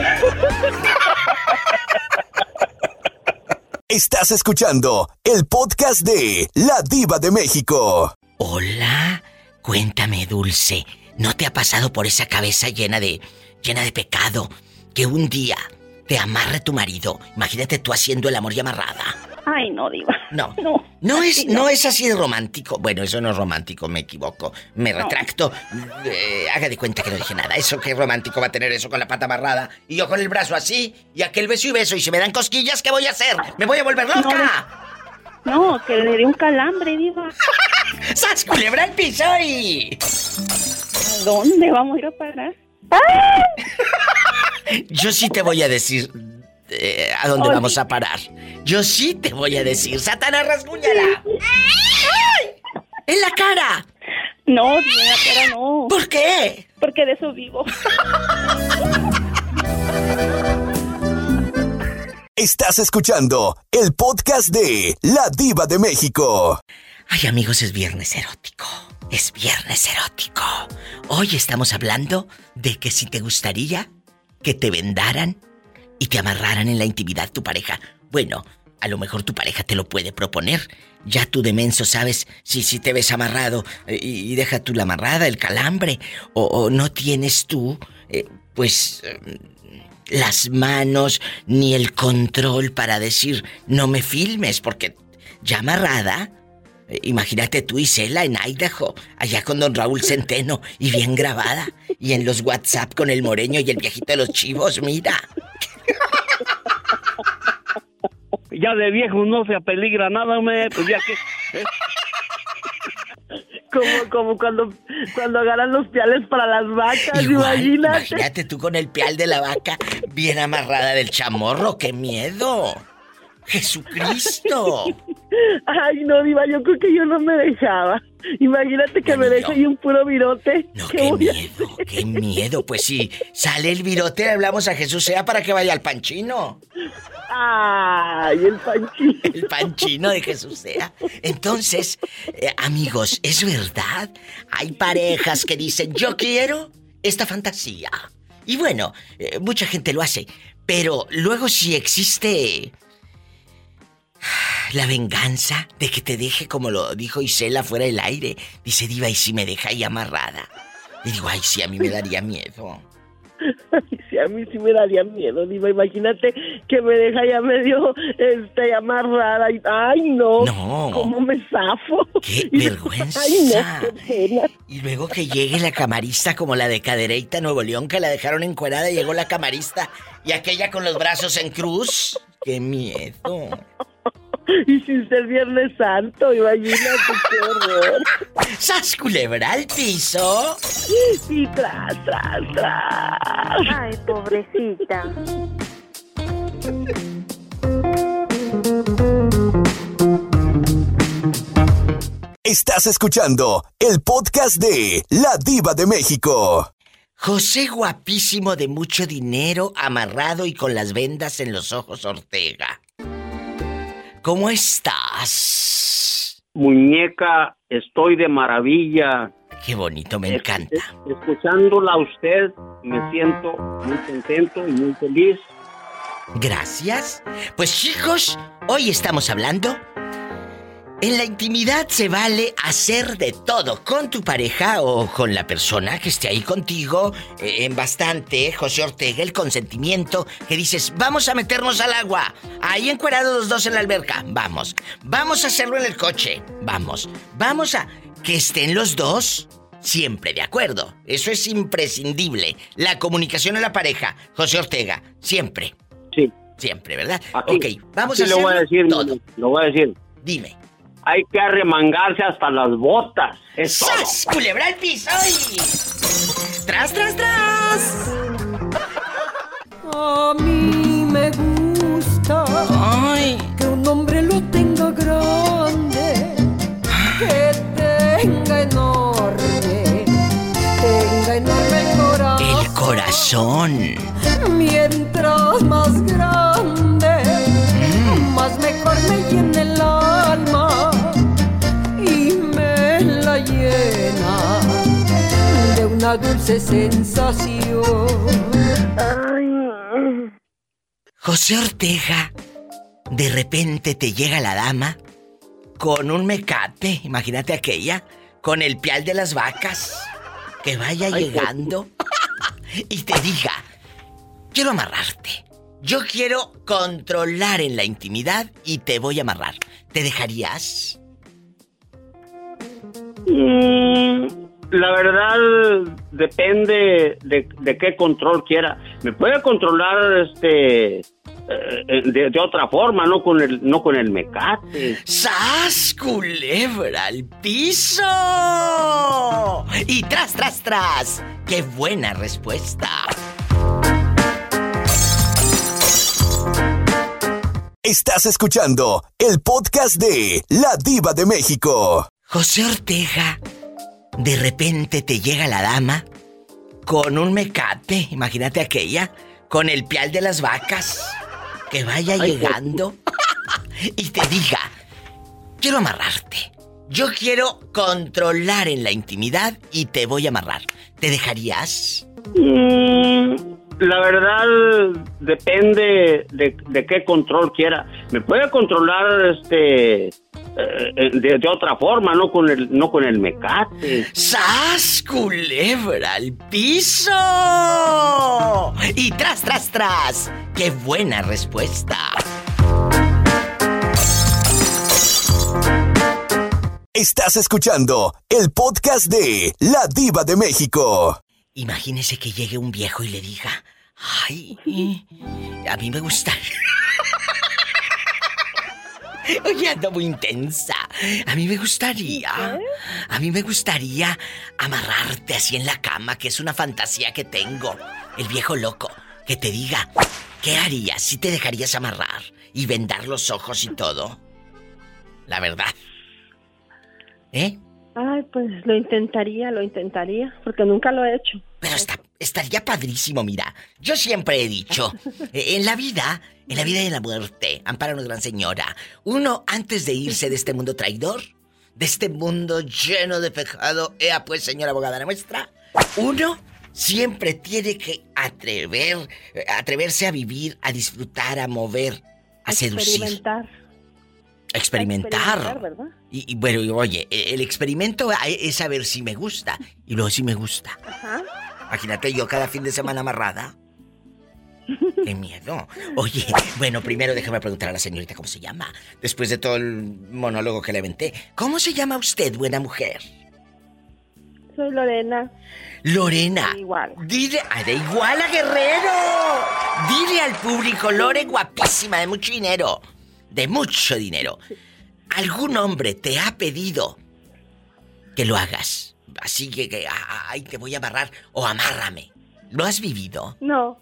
Estás escuchando el podcast de La Diva de México. Hola, cuéntame, Dulce. ¿No te ha pasado por esa cabeza llena de llena de pecado que un día te amarre tu marido? Imagínate tú haciendo el amor y amarrada. Ay, no, diva. No. No. No es, así no es así de romántico. Bueno, eso no es romántico, me equivoco. Me No. retracto. Eh, haga de cuenta que no dije nada. Eso qué romántico va a tener eso con la pata amarrada. Y yo con el brazo así. Y aquel beso y beso. Y si me dan cosquillas, ¿qué voy a hacer? ¡Me voy a volver loca! No, que le dé un calambre, diva. ¡Sas culebra al piso y... ¿A dónde vamos a ir a parar? Yo sí te voy a decir eh, a dónde vamos a parar. Yo sí te voy a decir. ¡Satanás, rasguñala! ¡Ay! ¡En la cara! No, en la cara no. ¿Por qué? Porque de eso vivo. Estás escuchando el podcast de La Diva de México. Ay, amigos, es viernes erótico. Es viernes erótico. Hoy estamos hablando de que si te gustaría que te vendaran y te amarraran en la intimidad tu pareja. Bueno, a lo mejor tu pareja te lo puede proponer. Ya tú de menso sabes si, si te ves amarrado eh, y, deja tú la amarrada, el calambre. O, o no tienes tú, eh, pues, eh, las manos ni el control para decir no me filmes, porque ya amarrada. Imagínate tú y Cela en Idaho, allá con don Raúl Centeno y bien grabada. Y en los WhatsApp con el moreño y el viejito de los chivos, mira. Ya de viejo no se apeligra nada, me, pues ya que... ¿eh? Como, como cuando, cuando agarran los piales para las vacas, Igual, imagínate. imagínate tú con el pial de la vaca bien amarrada del chamorro, qué miedo. Jesucristo. Ay, no, Diva, yo creo que yo no me dejaba. Imagínate que me deje ahí un puro virote. No, ¿Qué miedo, qué miedo. Pues si sale el virote, hablamos a Jesús sea para que vaya al panchino. Ay, el panchino. El panchino de Jesús sea. Entonces, eh, amigos, es verdad. Hay parejas que dicen, yo quiero esta fantasía. Y bueno, eh, mucha gente lo hace. Pero luego si existe la venganza de que te deje como lo dijo Isela fuera del aire. Dice Diva, ¿y si me deja ahí amarrada? Y digo, ay, sí, a mí me daría miedo. Ay, sí, a mí sí me daría miedo, Diva. Imagínate que me deja ya medio este, amarrada. Ay, no. No. ¿Cómo me zafo? ¡Qué Y- vergüenza! Ay, no, qué pena. Y luego que llegue la camarista como la de Cadereyta Nuevo León, que la dejaron encuerada, llegó la camarista y aquella con los brazos en cruz. ¡Qué miedo! Y sin ser Viernes Santo, imagínate qué horror. ¡Sas culebra al piso! Y tras, tras, tras. Ay, pobrecita. Estás escuchando el podcast de La Diva de México. José guapísimo de mucho dinero, amarrado y con las vendas en los ojos Ortega. ¿Cómo estás? Muñeca, estoy de maravilla. Qué bonito, me encanta. Escuchándola a usted, me siento muy contento y muy feliz. Gracias. Pues chicos, hoy estamos hablando. En la intimidad se vale hacer de todo con tu pareja o con la persona que esté ahí contigo. eh, en bastante, José Ortega, el consentimiento que dices, vamos a meternos al agua. Ahí encuerados los dos en la alberca. Vamos. Vamos a hacerlo en el coche. Vamos. Vamos a... Que estén los dos siempre de acuerdo. Eso es imprescindible. La comunicación en la pareja. José Ortega, siempre. Sí. Siempre, ¿verdad? Aquí, ok, vamos aquí a lo voy a hacerlo decir, todo. lo voy a decir. Dime. Hay que arremangarse hasta las botas. Es todo. ¡Sas! ¡Culebra al piso! y- ¡Tras, tras, tras! A mí me gusta que un hombre lo tenga grande, que tenga enorme, tenga enorme corazón. El corazón. Mientras más grande, más mejor me llena el alma y me la llena de una dulce sensación. José Ortega, de repente te llega la dama con un mecate, imagínate aquella, con el pial de las vacas, que vaya Ay, llegando y te diga, quiero amarrarte. Yo quiero controlar en la intimidad y te voy a amarrar. ¿Te dejarías? Mm, la verdad depende de, de qué control quiera. Me puede controlar este eh, de, de otra forma, no con el no con el mecate. ¡Sas, culebra al piso! Y tras, tras, tras. ¡Qué buena respuesta! Estás escuchando el podcast de La Diva de México. José Ortega, de repente te llega la dama con un mecate, imagínate aquella, con el pial de las vacas, que vaya Ay, llegando y te diga, quiero amarrarte. Yo quiero controlar en la intimidad y te voy a amarrar. ¿Te dejarías? Mm, la verdad depende de, de qué control quiera. Me puede controlar este eh, eh, de, de otra forma, no con el no con el mecate. ¡Sas, culebra al piso! Y tras, tras, tras. ¡Qué buena respuesta! Estás escuchando el podcast de La Diva de México. Imagínese que llegue un viejo y le diga, ay, a mí me gusta. Oye, ando muy intensa. A mí me gustaría, a mí me gustaría amarrarte así en la cama, que es una fantasía que tengo. El viejo loco, que te diga, ¿qué harías si te dejarías amarrar y vendar los ojos y todo? La verdad. ¿Eh? Ay, pues lo intentaría, lo intentaría, porque nunca lo he hecho. Pero está, estaría padrísimo, mira. Yo siempre he dicho, eh, en la vida, en la vida y en la muerte, amparanos, gran señora, uno antes de irse de este mundo traidor, de este mundo lleno de pecado, ea pues, señora abogada nuestra, uno siempre tiene que atrever, atreverse a vivir, a disfrutar, a mover, a seducir. Experimentar. Experimentar. Experimentar, ¿verdad? Y, y bueno, y oye, e- el experimento es saber si me gusta y luego si me gusta. Ajá. Imagínate yo cada fin de semana amarrada. Qué miedo. Oye, bueno, primero déjame preguntar a la señorita cómo se llama. Después de todo el monólogo que le aventé. ¿Cómo se llama usted, buena mujer? Soy Lorena. Lorena. Igual. Dile, ¡ay, de igual a Guerrero. Dile al público, Lore, guapísima, de mucho dinero. De mucho dinero. ¿Algún hombre te ha pedido que lo hagas? Así que, que, ay, te voy a amarrar o amárrame. ¿Lo has vivido? No,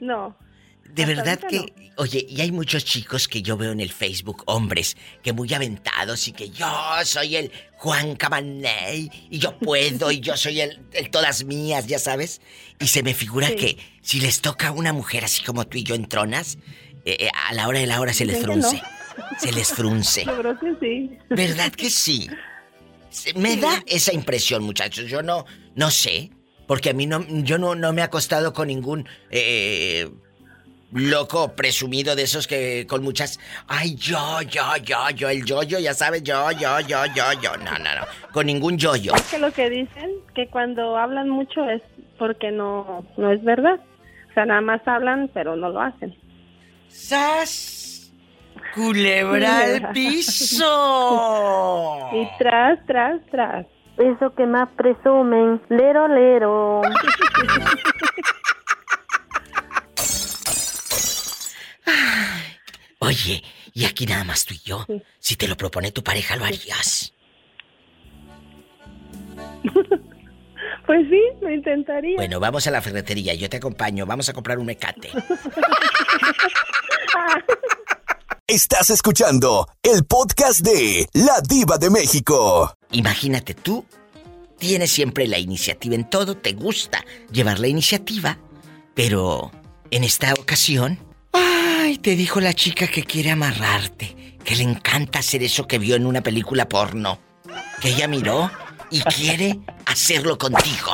no. De Hasta verdad que, oye, y hay muchos chicos que yo veo en el Facebook, hombres, que muy aventados y que yo soy el Juan Camaney y yo puedo y yo soy el, el todas mías, ya sabes. Y se me figura Sí. que si les toca a una mujer así como tú y yo en tronas, eh, eh, a la hora de la hora se les no. frunce. Se les frunce. Yo creo que sí. ¿Verdad que sí? Me da esa impresión, muchachos. Yo no, no sé, porque a mí no, yo no, no me he acostado con ningún eh, loco presumido de esos que con muchas, ay, yo, yo, yo, yo, el yo-yo, ya sabes, yo, yo, yo, yo, yo. No, no, no, con ningún yo-yo. Es que lo que dicen, que cuando hablan mucho es porque no, no es verdad. O sea, nada más hablan, pero no lo hacen. ¡Sas! Culebra al piso. Y tras, tras, tras. Eso que más presumen, lero, lero. Oye, y aquí nada más tú y yo. Si te lo propone tu pareja, ¿lo harías? Pues sí, lo intentaría. Bueno, vamos a la ferretería, yo te acompaño, vamos a comprar un mecate. Estás escuchando el podcast de La Diva de México. Imagínate, tú tienes siempre la iniciativa en todo, te gusta llevar la iniciativa, pero en esta ocasión, ay, te dijo la chica que quiere amarrarte, que le encanta hacer eso que vio en una película porno, que ella miró y quiere hacerlo contigo.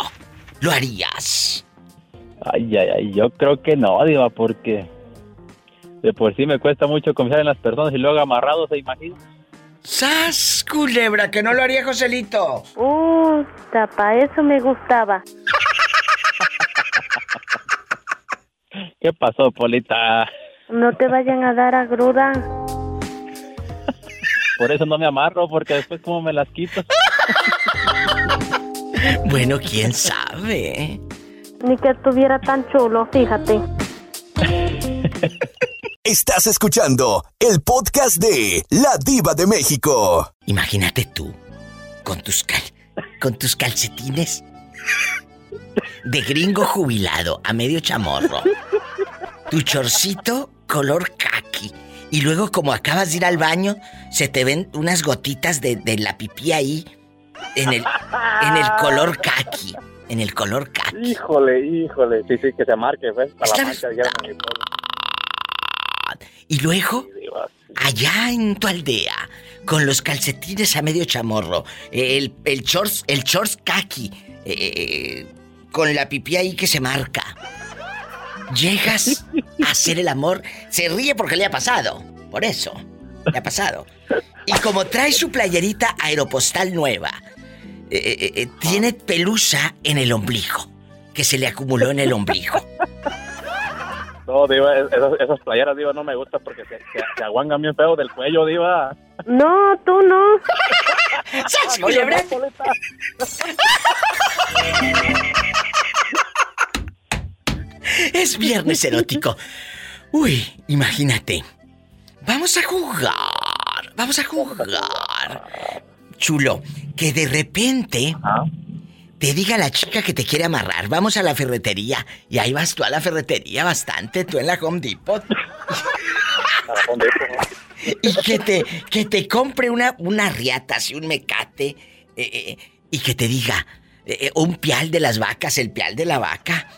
¿Lo harías? Ay, ay, ay, yo creo que no, Diva, porque de por sí me cuesta mucho confiar en las personas y luego amarrados, ¿se imagina? ¡Sas, culebra! Que no lo haría Joselito. Uh, tapa, eso me gustaba. ¿Qué pasó, Polita? No te vayan a dar agruda. Por eso no me amarro, porque después cómo me las quito. Bueno, quién sabe. Ni que estuviera tan chulo, fíjate. Estás escuchando el podcast de La Diva de México. Imagínate tú, con tus cal con tus calcetines de gringo jubilado a medio chamorro. Tu chorcito color kaki. Y luego como acabas de ir al baño, se te ven unas gotitas de, de la pipí ahí en el, en el color kaki. En el color kaki. Híjole, híjole. Sí, sí, que se marque, ¿ves? Para la mi pueblo. Y luego, allá en tu aldea, con los calcetines a medio chamorro, el, el shorts, el shorts kaki, eh, con la pipí ahí que se marca. Llegas a hacer el amor, se ríe porque le ha pasado, por eso, le ha pasado. Y como trae su playerita aeropostal nueva, eh, eh, eh, tiene pelusa en el ombligo, que se le acumuló en el ombligo. No, Diva, es- esas, esas playeras, Diva, no me gustan porque se, se, se aguangan bien feo del cuello, Diva. No, tú no. ¡Sas, No. Es viernes erótico. Uy, imagínate. Vamos a jugar. Vamos a jugar. Chulo, que de repente te diga la chica que te quiere amarrar. Vamos a la ferretería. Y ahí vas tú a la ferretería bastante, tú en la Home Depot. y que te, que te compre una, una riata, así un mecate. eh, eh, y que te diga, eh, un pial de las vacas, el pial de la vaca.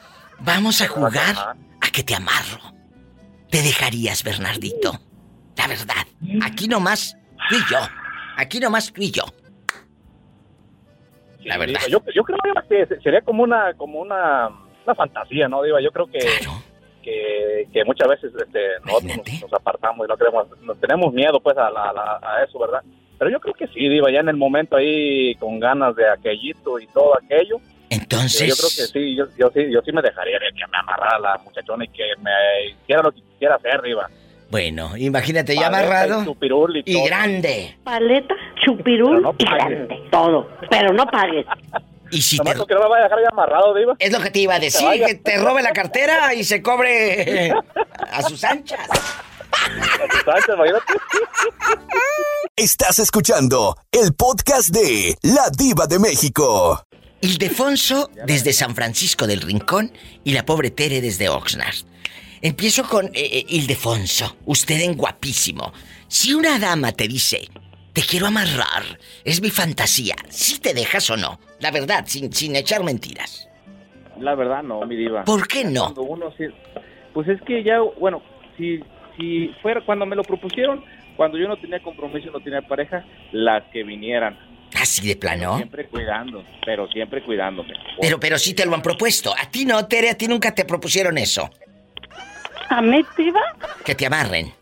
Vamos a jugar a que te amarro. ¿Te dejarías, Bernardito? La verdad. Aquí nomás tú y yo. Aquí nomás tú y yo. la verdad. Yo, yo creo que sería como una como una, una fantasía, ¿no? Diva, yo creo que, que, que muchas veces este, nosotros nos, nos apartamos y no queremos, nos tenemos miedo pues a, la- la- a eso, ¿verdad? Pero yo creo que sí, Diva, ya en el momento ahí con ganas de aquellito y todo aquello. Entonces... Yo creo que sí, yo, yo sí, yo sí me dejaría de que me amarrara la muchachona y que me hiciera lo que quisiera hacer, Diva. Bueno, imagínate ya amarrado chupirul y y todo. grande. Paleta, chupirul y grande, todo. Pero no pagues. Y si Nomás que no me vaya a dejar ya amarrado, Diva. Es lo que te iba a Que decir, que te robe la cartera y se cobre a sus anchas. Estás escuchando el podcast de La Diva de México. Ildefonso desde San Francisco del Rincón y la pobre Tere desde Oxnard. Empiezo con eh, eh, Ildefonso, usted en guapísimo. Si una dama te dice, te quiero amarrar, es mi fantasía, si te dejas o no, la verdad, sin, sin echar mentiras. La verdad no, mi diva. ¿Por qué no? Cuando uno sí- pues es que ya, bueno, si, si fuera cuando me lo propusieron, cuando yo no tenía compromiso, no tenía pareja, las que vinieran. Así de plano. Siempre cuidando, pero siempre cuidándome. Pero, pero sí te lo han propuesto. A ti no, Tere, a ti nunca te propusieron eso. ¿A mí, Diva? Que te amarren.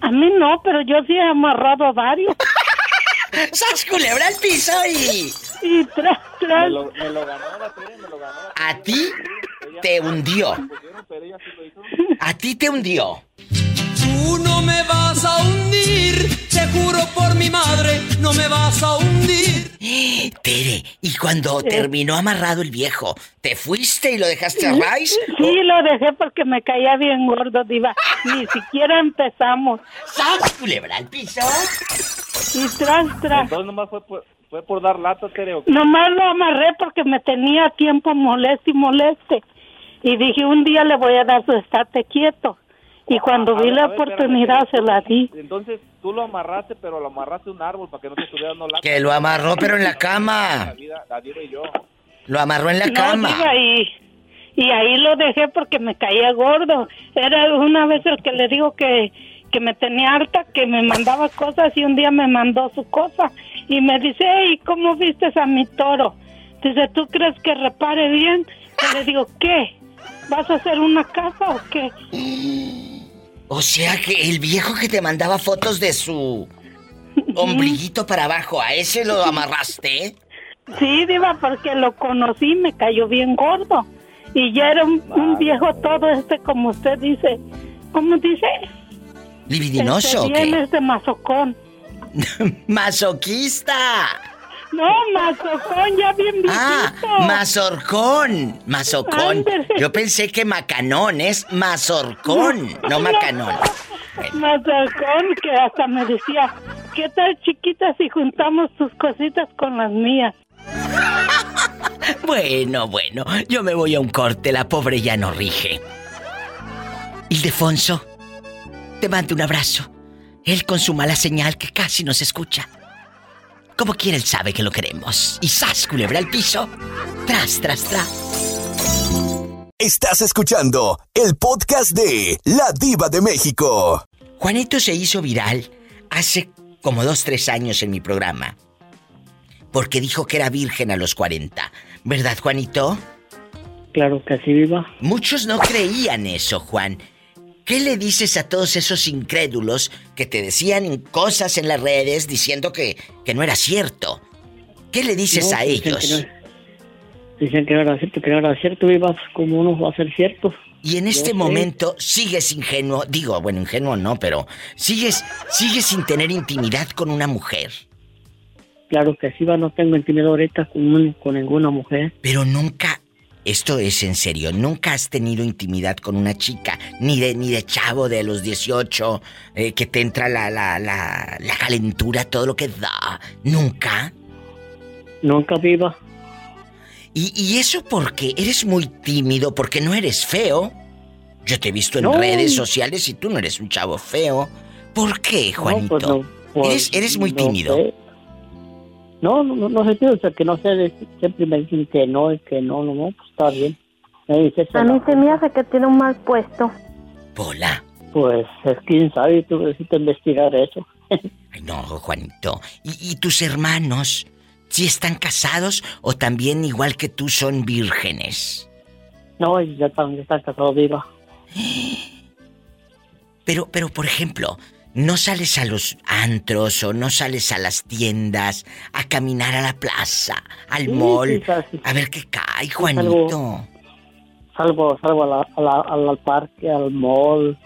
A mí no, pero yo sí he amarrado a varios. ¡Sas culebra al piso y... Y tras, tras. Me lo, me lo ganó la me lo ganó. A ti te hundió. A ti te hundió. Tú no me vas a hundir, te juro por mi madre, no me vas a hundir. Tere, y cuando terminó amarrado el viejo, ¿te fuiste y lo dejaste a Rice? Sí, lo dejé porque me caía bien gordo, Diva. Ni siquiera empezamos. ¡Sas, culebra al piso! Y tras, tras. Entonces nomás fue por, fue por dar lata, Tere. ¿o qué? Nomás lo amarré porque me tenía tiempo moleste y moleste. Y dije, un día le voy a dar su estate quieto. Y cuando A vi ver, la espérame, oportunidad se la di. Entonces tú lo amarraste, pero lo amarraste a un árbol para que no te estuviera dando lata. Que lo amarró, pero en la cama. La vida, la y yo. Lo amarró en la No, cama. Y ahí lo dejé porque me caía gordo. Era una vez el que le digo que, que me tenía harta, que me mandaba cosas y un día me mandó su cosa. Y me dice, hey, ¿cómo vistes a mi toro? Dice, ¿tú crees que repare bien? Y le digo, ¿qué? ¿Vas a hacer una casa o qué? O sea que el viejo que te mandaba fotos de su ombliguito para abajo, ¿a ese lo amarraste? Sí, Diva, porque lo conocí, me cayó bien gordo. Y ya era un, un viejo todo este, como usted dice. ¿Cómo dice? ¿Libidinoso o Este, bien qué? este mazocón. ¡Masoquista! No, mazocón, ya bien viejito. Ah, mazorcón. Mazocón. Ándale. Yo pensé que macanón es mazorcón, no macanón. Mazocón, que hasta me decía, ¿qué tal chiquita si juntamos tus cositas con las mías? Bueno, bueno, yo me voy a un corte, la pobre ya no rige. Ildefonso, te mando un abrazo. Él con su mala señal que casi nos escucha. Como quiera, él sabe que lo queremos. Y sas, culebra al piso. Tras, tras, tras. Estás escuchando el podcast de La Diva de México. Juanito se hizo viral hace como dos, tres años en mi programa. Porque dijo que era virgen a los 40. ¿Verdad, Juanito? Claro que sí, viva. Muchos no creían eso, Juan. ¿Qué le dices a todos esos incrédulos que te decían cosas en las redes diciendo que, que no era cierto? ¿Qué le dices No, a ellos? Dicen que no era cierto, que no era cierto, viva. ¿Cómo uno va a ser cierto? Y en Yo este sé. momento sigues ingenuo, digo, bueno, ingenuo no, pero sigues, sigues sin tener intimidad con una mujer. Claro que sí, va. No tengo intimidad ahorita con, con ninguna mujer. Pero nunca, esto es en serio, nunca has tenido intimidad con una chica, ni de, ni de chavo de los 18, eh, que te entra la, la, la, la calentura, todo lo que da. Nunca. Nunca viva. Y, y eso porque eres muy tímido, porque no eres feo. Yo te he visto en No. redes sociales y tú no eres un chavo feo. ¿Por qué, Juanito? No, pues no, pues eres, eres muy no tímido. sé. No, no, no, no sé, o sea, que no sé, siempre me dicen que no, y que no, no, no, pues está bien. Me dice, A mí se me hace que tiene un mal puesto. Pola. Pues, es quién sabe, tú necesitas investigar eso. Ay, no, Juanito. ¿Y, y tus hermanos ¿Sí están casados o también igual que tú son vírgenes? No, ya están, ya están casados, Diva. Pero, pero por ejemplo, no sales a los antros o no sales a las tiendas a caminar a la plaza, al Sí, mall, sí, a ver qué cae. Juanito. Salgo, salgo a la- a la- al, al parque, al mall,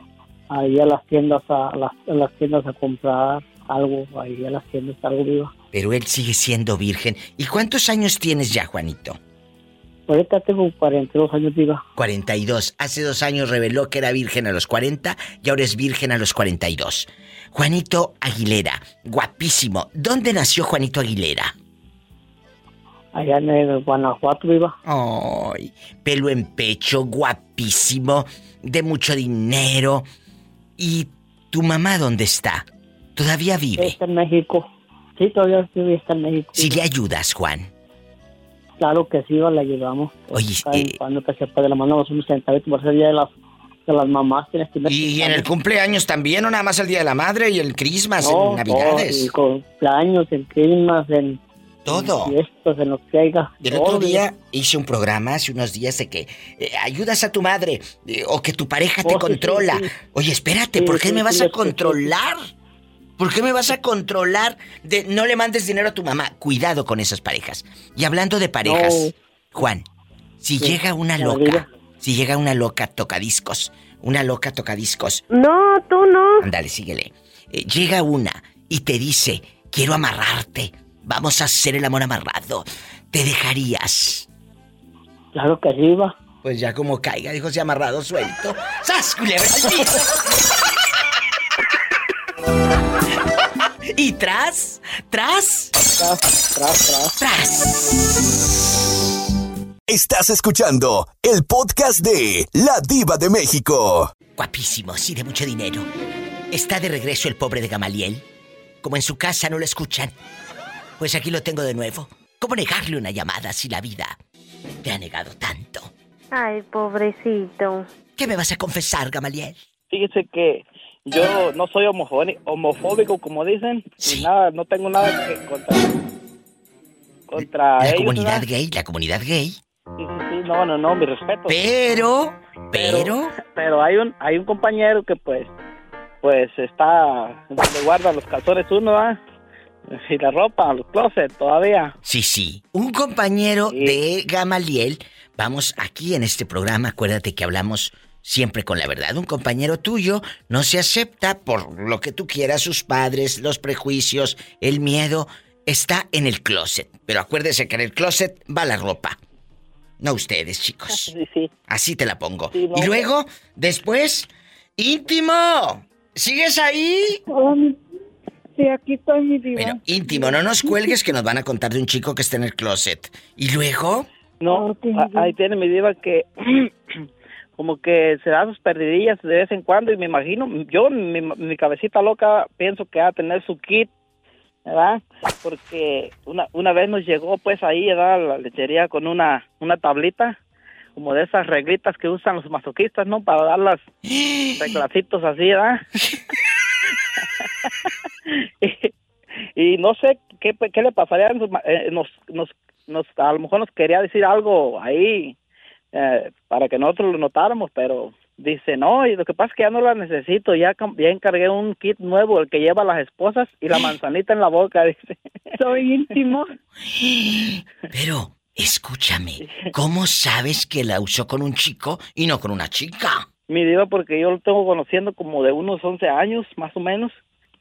ahí a las tiendas a, a las, a las tiendas a comprar algo, ahí a las tiendas algo viva. Pero él sigue siendo virgen. ¿Y cuántos años tienes ya, Juanito? Ahorita tengo 42 años viva. 42. Hace dos años reveló que era virgen a los 40 y ahora es virgen a los 42. Juanito Aguilera, guapísimo. ¿Dónde nació Juanito Aguilera? Allá en el Guanajuato viva. Ay, pelo en pecho, guapísimo, de mucho dinero. ¿Y tu mamá dónde está? ¿Todavía vive? Está en México. Sí, todavía sí está en México. Si le ayudas, Juan. Claro que sí, la ayudamos. Oye, eh, cuando que se puede, le mandamos unos centavitos por ser día de las, de las mamás. Tienes que ¿Y en el cumpleaños también o nada más el Día de la Madre y el Christmas, No, en Navidades? no, en cumpleaños, en climas, en... Todo. En fiestas, en lo que haya. El todo, otro día hice un programa hace unos días de que eh, ayudas a tu madre eh, o que tu pareja te Oh, sí, controla. sí, sí. Oye, espérate, Sí, ¿por qué sí, me vas sí, a sí. controlar? ¿Por qué me vas a controlar de no le mandes dinero a tu mamá? Cuidado con esas parejas. Y hablando de parejas, Juan, si Sí, llega una loca, si llega una loca tocadiscos, una loca tocadiscos, No, tú no. ándale, síguele. Eh, llega una y te dice, quiero amarrarte, vamos a hacer el amor amarrado. ¿Te dejarías? Claro que sí, va. Pues ya como caiga, dijo, se amarrado, suelto. ¡Sas, culebra al piso! y tras, tras, Tras, tras, tras. Estás escuchando el podcast de La Diva de México. Guapísimo, sí, de mucho dinero. Está de regreso el pobre de Gamaliel. Como en su casa no lo escuchan. Pues aquí lo tengo de nuevo. ¿Cómo negarle una llamada si la vida te ha negado tanto? Ay, pobrecito. ¿Qué me vas a confesar, Gamaliel? Fíjese que yo no soy homofóbico, como dicen, y nada, no tengo nada que contra, contra La ellos. comunidad gay, la comunidad gay. Sí, sí, sí, no, no, no, mi respeto. Pero, pero... Pero hay un, hay un compañero que pues, pues está donde guarda los calzones uno, ¿verdad? Y la ropa, los closets, todavía. Sí, sí. Un compañero de Gamaliel. Vamos aquí en este programa, acuérdate que hablamos siempre con la verdad. Un compañero tuyo no se acepta por lo que tú quieras, sus padres, los prejuicios, el miedo. Está en el closet. Pero acuérdese que en el closet va la ropa. No ustedes, chicos. Sí, sí. Así te la pongo. Sí, no. Y luego, después, íntimo. ¿Sigues ahí? Sí, aquí estoy, mi diva. Bueno, íntimo, no nos cuelgues que nos van a contar de un chico que está en el closet. ¿Y luego? No, ahí tiene mi diva que como que se da sus perdidillas de vez en cuando y me imagino, yo mi, mi cabecita loca pienso que va a tener su kit, ¿verdad? Porque una, una vez nos llegó pues ahí, ¿verdad? La lechería con una, una tablita como de esas reglitas que usan los masoquistas, ¿no? Para dar las reglacitos así, ¿verdad? y, y no sé qué, qué le pasaría, nos, nos, nos, a lo mejor nos quería decir algo ahí eh, para que nosotros lo notáramos, pero dice, no, y lo que pasa es que ya no la necesito, ya, ya encargué un kit nuevo, el que lleva las esposas y la manzanita en la boca, dice. Soy íntimo. Pero, escúchame, ¿cómo sabes que la usó con un chico y no con una chica? Mi diva, porque yo lo tengo conociendo como de unos 11 años, más o menos.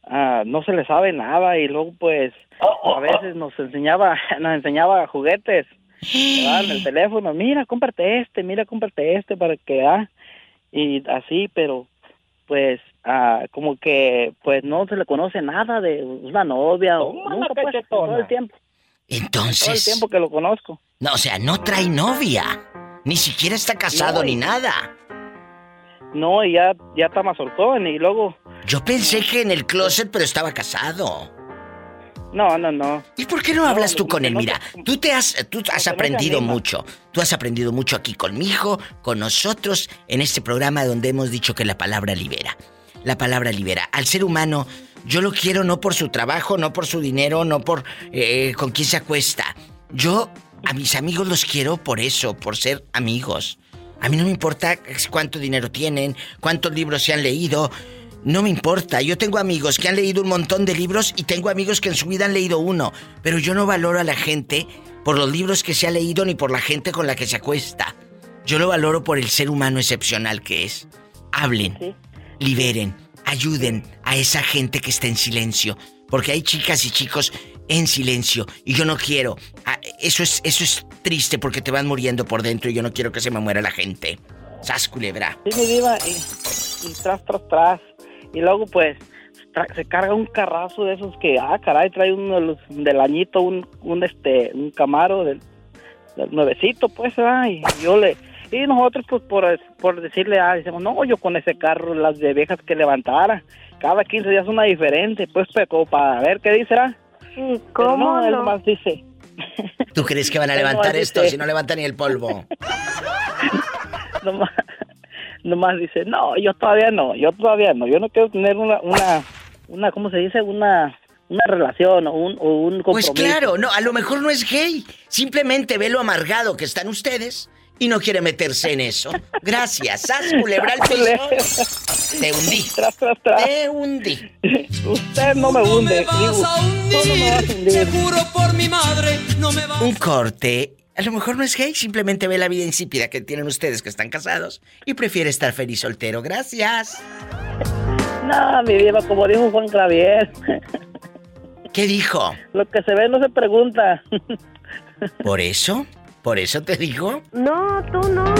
Ah, no se le sabe nada y luego pues a veces nos enseñaba nos enseñaba juguetes ¿verdad? en el teléfono mira cómprate este mira cómprate este para que ah y así pero pues ah, como que pues no se le conoce nada de una novia o nunca, pues, todo el tiempo Entonces... todo el tiempo que lo conozco No, o sea, no trae novia. Ni siquiera está casado No, ni y- nada. no y ya ya está más soltón y luego Yo pensé que en el closet, pero estaba casado. No no no ¿Y por qué no hablas tú con que él? no Mira, tú te has, tú has aprendido mucho. Tú has aprendido mucho aquí conmigo, con nosotros, en este programa donde hemos dicho que la palabra libera. La palabra libera. Al ser humano Yo lo quiero no por su trabajo, no por su dinero, no por eh, con quién se acuesta. Yo a mis amigos los quiero por eso, por ser amigos. A mí no me importa cuánto dinero tienen, cuántos libros se han leído. No me importa. Yo tengo amigos que han leído un montón de libros y tengo amigos que en su vida han leído uno. Pero yo no valoro a la gente por los libros que se ha leído ni por la gente con la que se acuesta. Yo lo valoro por el ser humano excepcional que es. Hablen, liberen, ayuden a esa gente que está en silencio. Porque hay chicas y chicos en silencio y yo no quiero. Ah, Eso es, eso es triste porque te van muriendo por dentro y yo no quiero que se me muera la gente. Sas culebra. Sí, mi diva, y, y tras, tras, tras. Y luego, pues, se carga un carrazo de esos que, ah, caray, trae uno de los- del añito, un, un, este, un camaro del, del nuevecito, pues, ah, y yo le... Y nosotros, pues, por, por decirle, ah, decimos, no, yo con ese carro, las de viejas que levantara, cada 15 días una diferente, pues, pues, como para ver qué dice, ah. Sí, Pero ¿cómo no? Él no? nomás dice, ¿Tú crees que van a levantar esto dice- si no levantan ni el polvo? nomás, dice, no, yo todavía no, yo todavía no, yo no quiero tener una, una, una ¿cómo se dice? Una, una relación o un, o un Pues compromiso. claro, no, a lo mejor no es gay. Simplemente ve lo amargado que están ustedes y no quiere meterse en eso. Gracias. Sas culebra al piso. Te hundí. Te hundí. Usted no me hunde. no me vas a hundir. Te juro por mi madre, no me vas Un corte. A lo mejor no es gay, simplemente ve la vida insípida que tienen ustedes que están casados y prefiere estar feliz soltero. Gracias. No, mi diva, como dijo Juan Clavier. ¿Qué dijo? Lo que se ve no se pregunta. ¿Por eso? ¿Por eso te digo? No, tú no.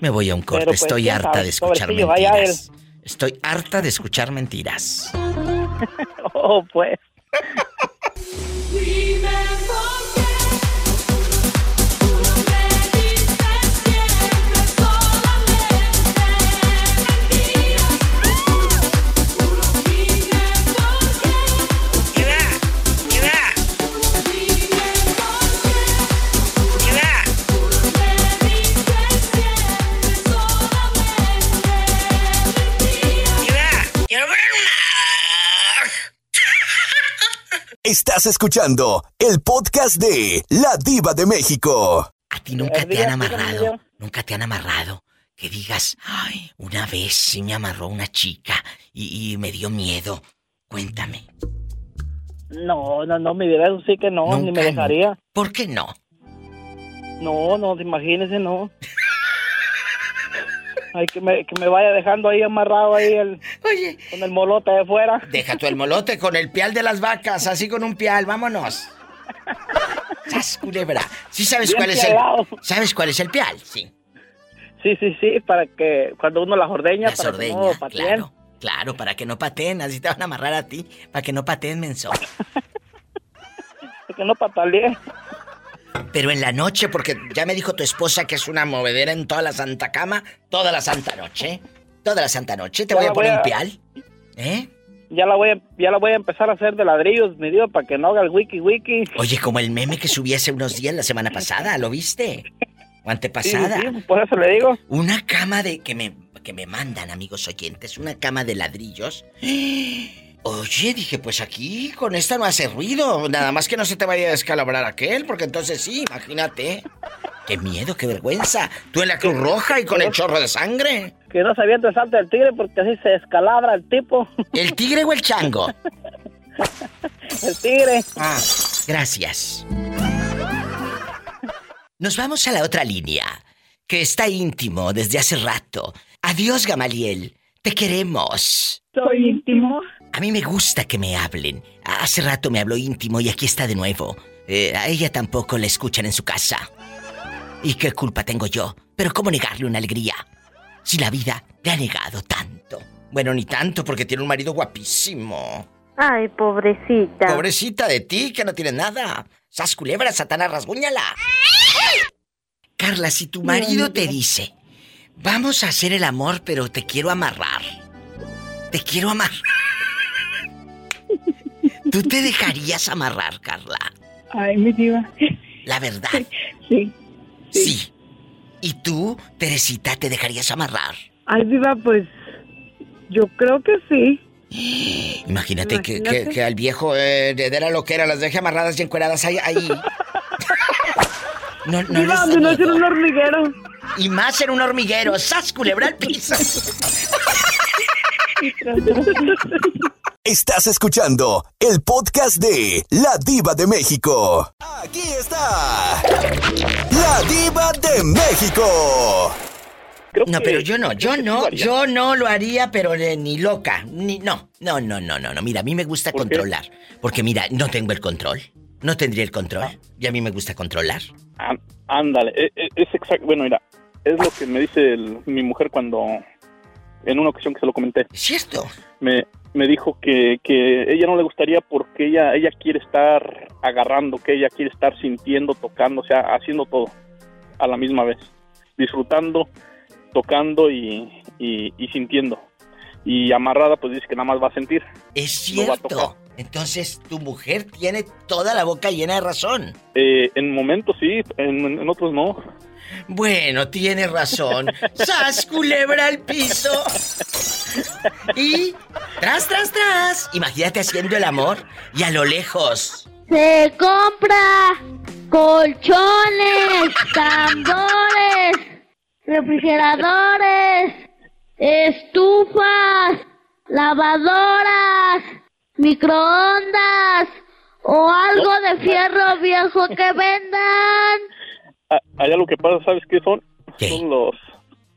Me voy a un corte. Pues, Estoy harta sabe, de escuchar mentiras. Estoy harta de escuchar mentiras. oh, pues. Estás escuchando el podcast de La Diva de México. ¿A ti nunca te han amarrado? ¿Nunca te han amarrado? Que digas, ay, una vez sí me amarró una chica y, y me dio miedo. Cuéntame. No, no, no, mi eso sí que no, ni me dejaría. ¿Por qué no? No, no, imagínese, no. Ay, que me, que me vaya dejando ahí amarrado ahí el, con el molote de fuera. Deja tú el molote con el pial de las vacas, así con un pial, vámonos. ¡Sas, culebra! ¿Sí sabes Bien cuál es el. ¿Sabes cuál es el pial? Sí. Sí, sí, sí, para que cuando uno las ordeña, Las para ordeña, que no pateen. claro. Claro, para que no pateen, así te van a amarrar a ti, para que no pateen, menso. Para que no pataleen. Pero en la noche, porque ya me dijo tu esposa que es una movedera en toda la santa cama, toda la santa noche. Toda la santa noche, te voy a poner voy un a- pial. ¿Eh? Ya la voy a, ya la voy a empezar a hacer de ladrillos, mi Dios, para que no haga el wiki wiki. Oye, como el meme que subí hace unos días la semana pasada, ¿lo viste? O antepasada. Sí, sí, por eso le digo. Una cama de que me que me mandan, amigos oyentes, una cama de ladrillos. Oye, dije, pues aquí con esta no hace ruido, nada más que no se te vaya a descalabrar aquel, porque entonces sí, imagínate. Qué miedo, qué vergüenza. Tú en la Cruz Roja y con el chorro de sangre. Que no se aviente el salto tigre porque así se descalabra el tipo. ¿El tigre o el chango? el tigre. Ah, gracias. Nos vamos a la otra línea, que está íntimo desde hace rato. Adiós, Gamaliel. Te queremos. Soy íntimo. A mí me gusta que me hablen. Hace rato me habló íntimo y aquí está de nuevo. Eh, a ella tampoco la escuchan en su casa. ¿Y qué culpa tengo yo? Pero ¿cómo negarle una alegría? Si la vida le ha negado tanto. Bueno, ni tanto porque tiene un marido guapísimo. Ay, pobrecita. Pobrecita de ti, que no tienes nada. Sas culebra, Satanás, rasguñala. Carla, si tu marido te dice, vamos a hacer el amor, pero te quiero amarrar. Te quiero amarrar. ¿Tú te dejarías amarrar, Carla? Ay, mi diva. La verdad. Sí. Sí. ¿Y tú, Teresita, te dejarías amarrar? Ay, diva, pues Yo creo que sí. Imagínate, que, Imagínate. que- que al viejo eh, de, de la loquera las deje amarradas y encueradas ahí. ahí. No, no Diva, les no es miedo. un hormiguero. Y más en un hormiguero. ¡Sas, culebra al piso! Estás escuchando el podcast de La Diva de México. Aquí está. La Diva de México. No, pero yo no, yo no, yo no lo haría, pero ni loca, ni no, no, no, no, no, no. Mira, a mí me gusta ¿Por qué? controlar, porque mira, no tengo el control, no tendría el control, y a mí me gusta controlar. Ándale, e- e- es exacto. Bueno, mira, es lo que me dice el- mi mujer cuando, en una ocasión que se lo comenté. ¿Cierto? Me, me dijo que, que ella no le gustaría porque ella, ella quiere estar agarrando, que ella quiere estar sintiendo, tocando, o sea, haciendo todo a la misma vez. Disfrutando, tocando y, y, y sintiendo. Y amarrada, pues dice que nada más va a sentir. Es No va a cierto. tocar. Entonces tu mujer tiene toda la boca llena de razón. Eh, en momentos sí, en, en otros no. Bueno, tiene razón. ¡Sas, culebra al piso! Y tras, tras, tras. Imagínate haciendo el amor y a lo lejos. Se compra colchones, tambores, refrigeradores, estufas, lavadoras, microondas o algo de fierro viejo que vendan. A- allá lo que pasa, ¿sabes qué son? Son los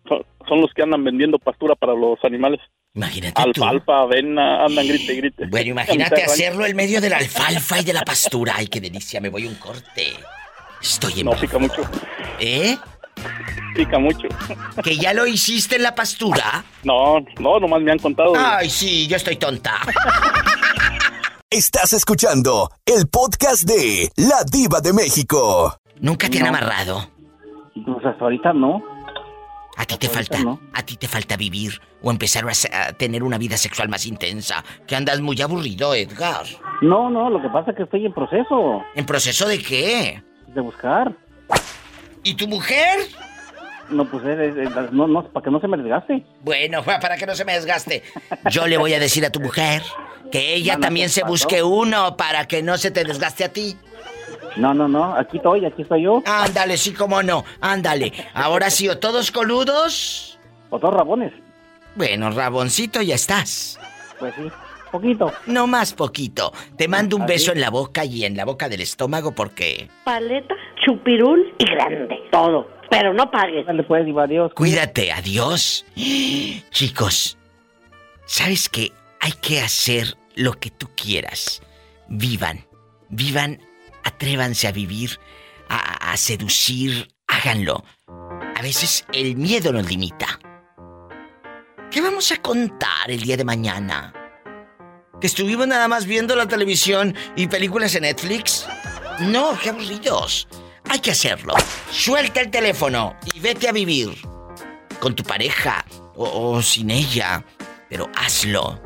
son, son los que andan vendiendo pastura para los animales. Imagínate Alfalfa, avena, andan grite y grite. Bueno, imagínate hacerlo en medio de la alfalfa y de la pastura. Ay, qué delicia, me voy un corte. Estoy en No, pica mucho. ¿Eh? Pica mucho. ¿Que ya lo hiciste en la pastura? No, no, nomás me han contado. Ay, sí, yo estoy tonta. Estás escuchando el podcast de La Diva de México. ¿Nunca te han amarrado? Pues hasta ahorita no. A ti te falta, a ti te falta vivir o empezar a, tener una vida sexual más intensa. Que andas muy aburrido, Edgar. No, no, lo que pasa es que estoy en proceso ¿En proceso de qué? de buscar. ¿Y tu mujer? No, pues es- es- es- no, no, para que no se me desgaste. Bueno, para que no se me desgaste. Yo le voy a decir a tu mujer que ella No, no, también ¿qué se pasó? busque uno para que no se te desgaste a ti. No, no, no, aquí estoy, aquí estoy yo. Ándale, sí, cómo no. Ándale. Ahora sí, o todos coludos. O todos rabones. Bueno, raboncito, ya estás. Pues sí, poquito. No más poquito. Te mando un Así beso es. en la boca y en la boca del estómago porque... Paleta, chupirul y grande. Todo. Pero no pagues. Dale pues, adiós. Cuídate, adiós. Chicos, ¿sabes qué? Hay que hacer lo que tú quieras. Vivan, vivan, atrévanse a vivir, a, a seducir, háganlo. A veces el miedo nos limita. ¿Qué vamos a contar el día de mañana? ¿Que estuvimos nada más viendo la televisión y películas en Netflix? No, qué aburridos. Hay que hacerlo. Suelta el teléfono y vete a vivir. Con tu pareja o, sin ella. Pero hazlo.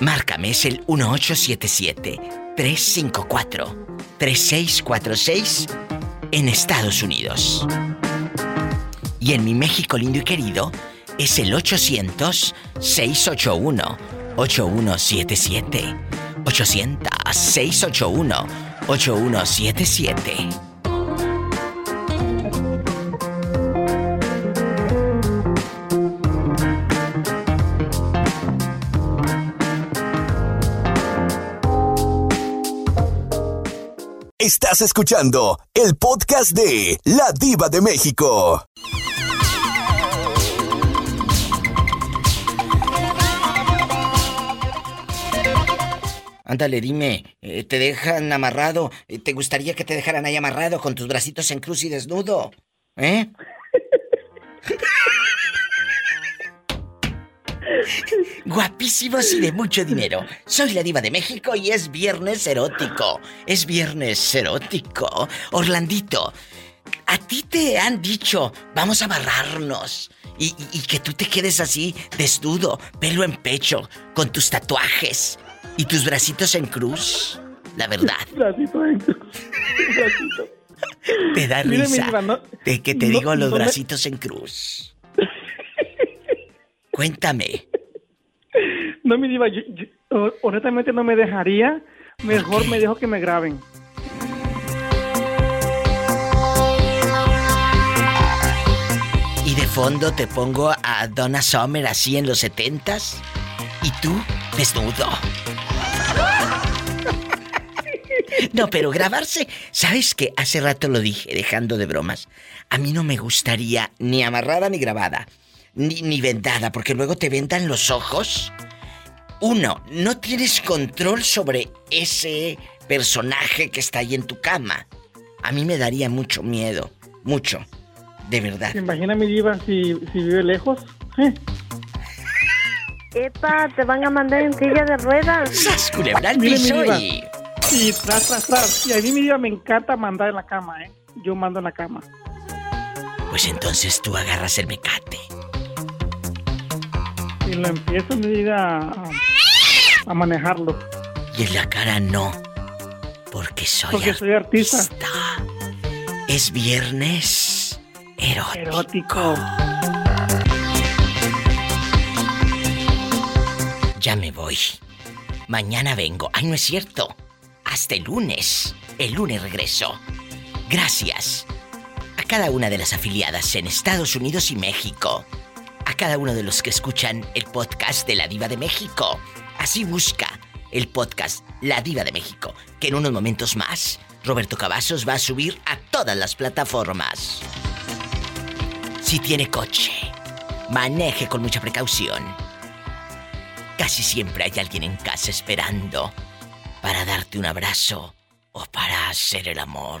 Márcame, el 1877-354-3646 en Estados Unidos. Y en mi México lindo y querido es el 800-681-8177. 800-681-8177. Estás escuchando el podcast de La Diva de México. Ándale, dime, eh, ¿te dejan amarrado? Eh, ¿Te gustaría que te dejaran ahí amarrado con tus bracitos en cruz y desnudo? ¿Eh? Guapísimos y de mucho dinero. Soy la diva de México y es viernes erótico. Es viernes erótico. Orlandito, a ti te han dicho, vamos a amarrarnos. Y, y- y que tú te quedes así, desnudo, pelo en pecho, con tus tatuajes y tus bracitos en cruz. La verdad, Bracito en cruz. Bracito. te da Mire, risa. diva, no- de que te no- digo los no me- bracitos en cruz. Cuéntame. No, mi diva, yo- yo- ho- honestamente no me dejaría. Mejor me dejo que me graben. Y de fondo te pongo a Donna Summer así en los setentas. Y tú, desnudo. No, pero grabarse, ¿sabes qué? Hace rato lo dije, dejando de bromas. A mí no me gustaría ni amarrada ni grabada, ni, ni vendada, porque luego te vendan los ojos. Uno, no tienes control sobre ese personaje que está ahí en tu cama. A mí me daría mucho miedo, mucho, de verdad. ¿Se imagina mi diva si, si vive lejos? ¿Eh? Epa, te van a mandar en silla de ruedas. ¡Sas, culebra al piso y... Y tras, tras, tras. Y a mí mi diva me encanta mandar en la cama, ¿eh? Yo mando en la cama. Pues entonces tú agarras el mecate. Y lo empiezo a, a manejarlo. Y en la cara no. Porque soy Porque soy artista. Es viernes erótico. Erótico. Ya me voy. Mañana vengo. Ay, no es cierto. Hasta el lunes. El lunes regreso. Gracias a cada una de las afiliadas en Estados Unidos y México. A cada uno de los que escuchan el podcast de La Diva de México. Así busca el podcast La Diva de México, que en unos momentos más Roberto Cavazos va a subir a todas las plataformas. Si tiene coche, maneje con mucha precaución. Casi siempre hay alguien en casa esperando para darte un abrazo o para hacer el amor.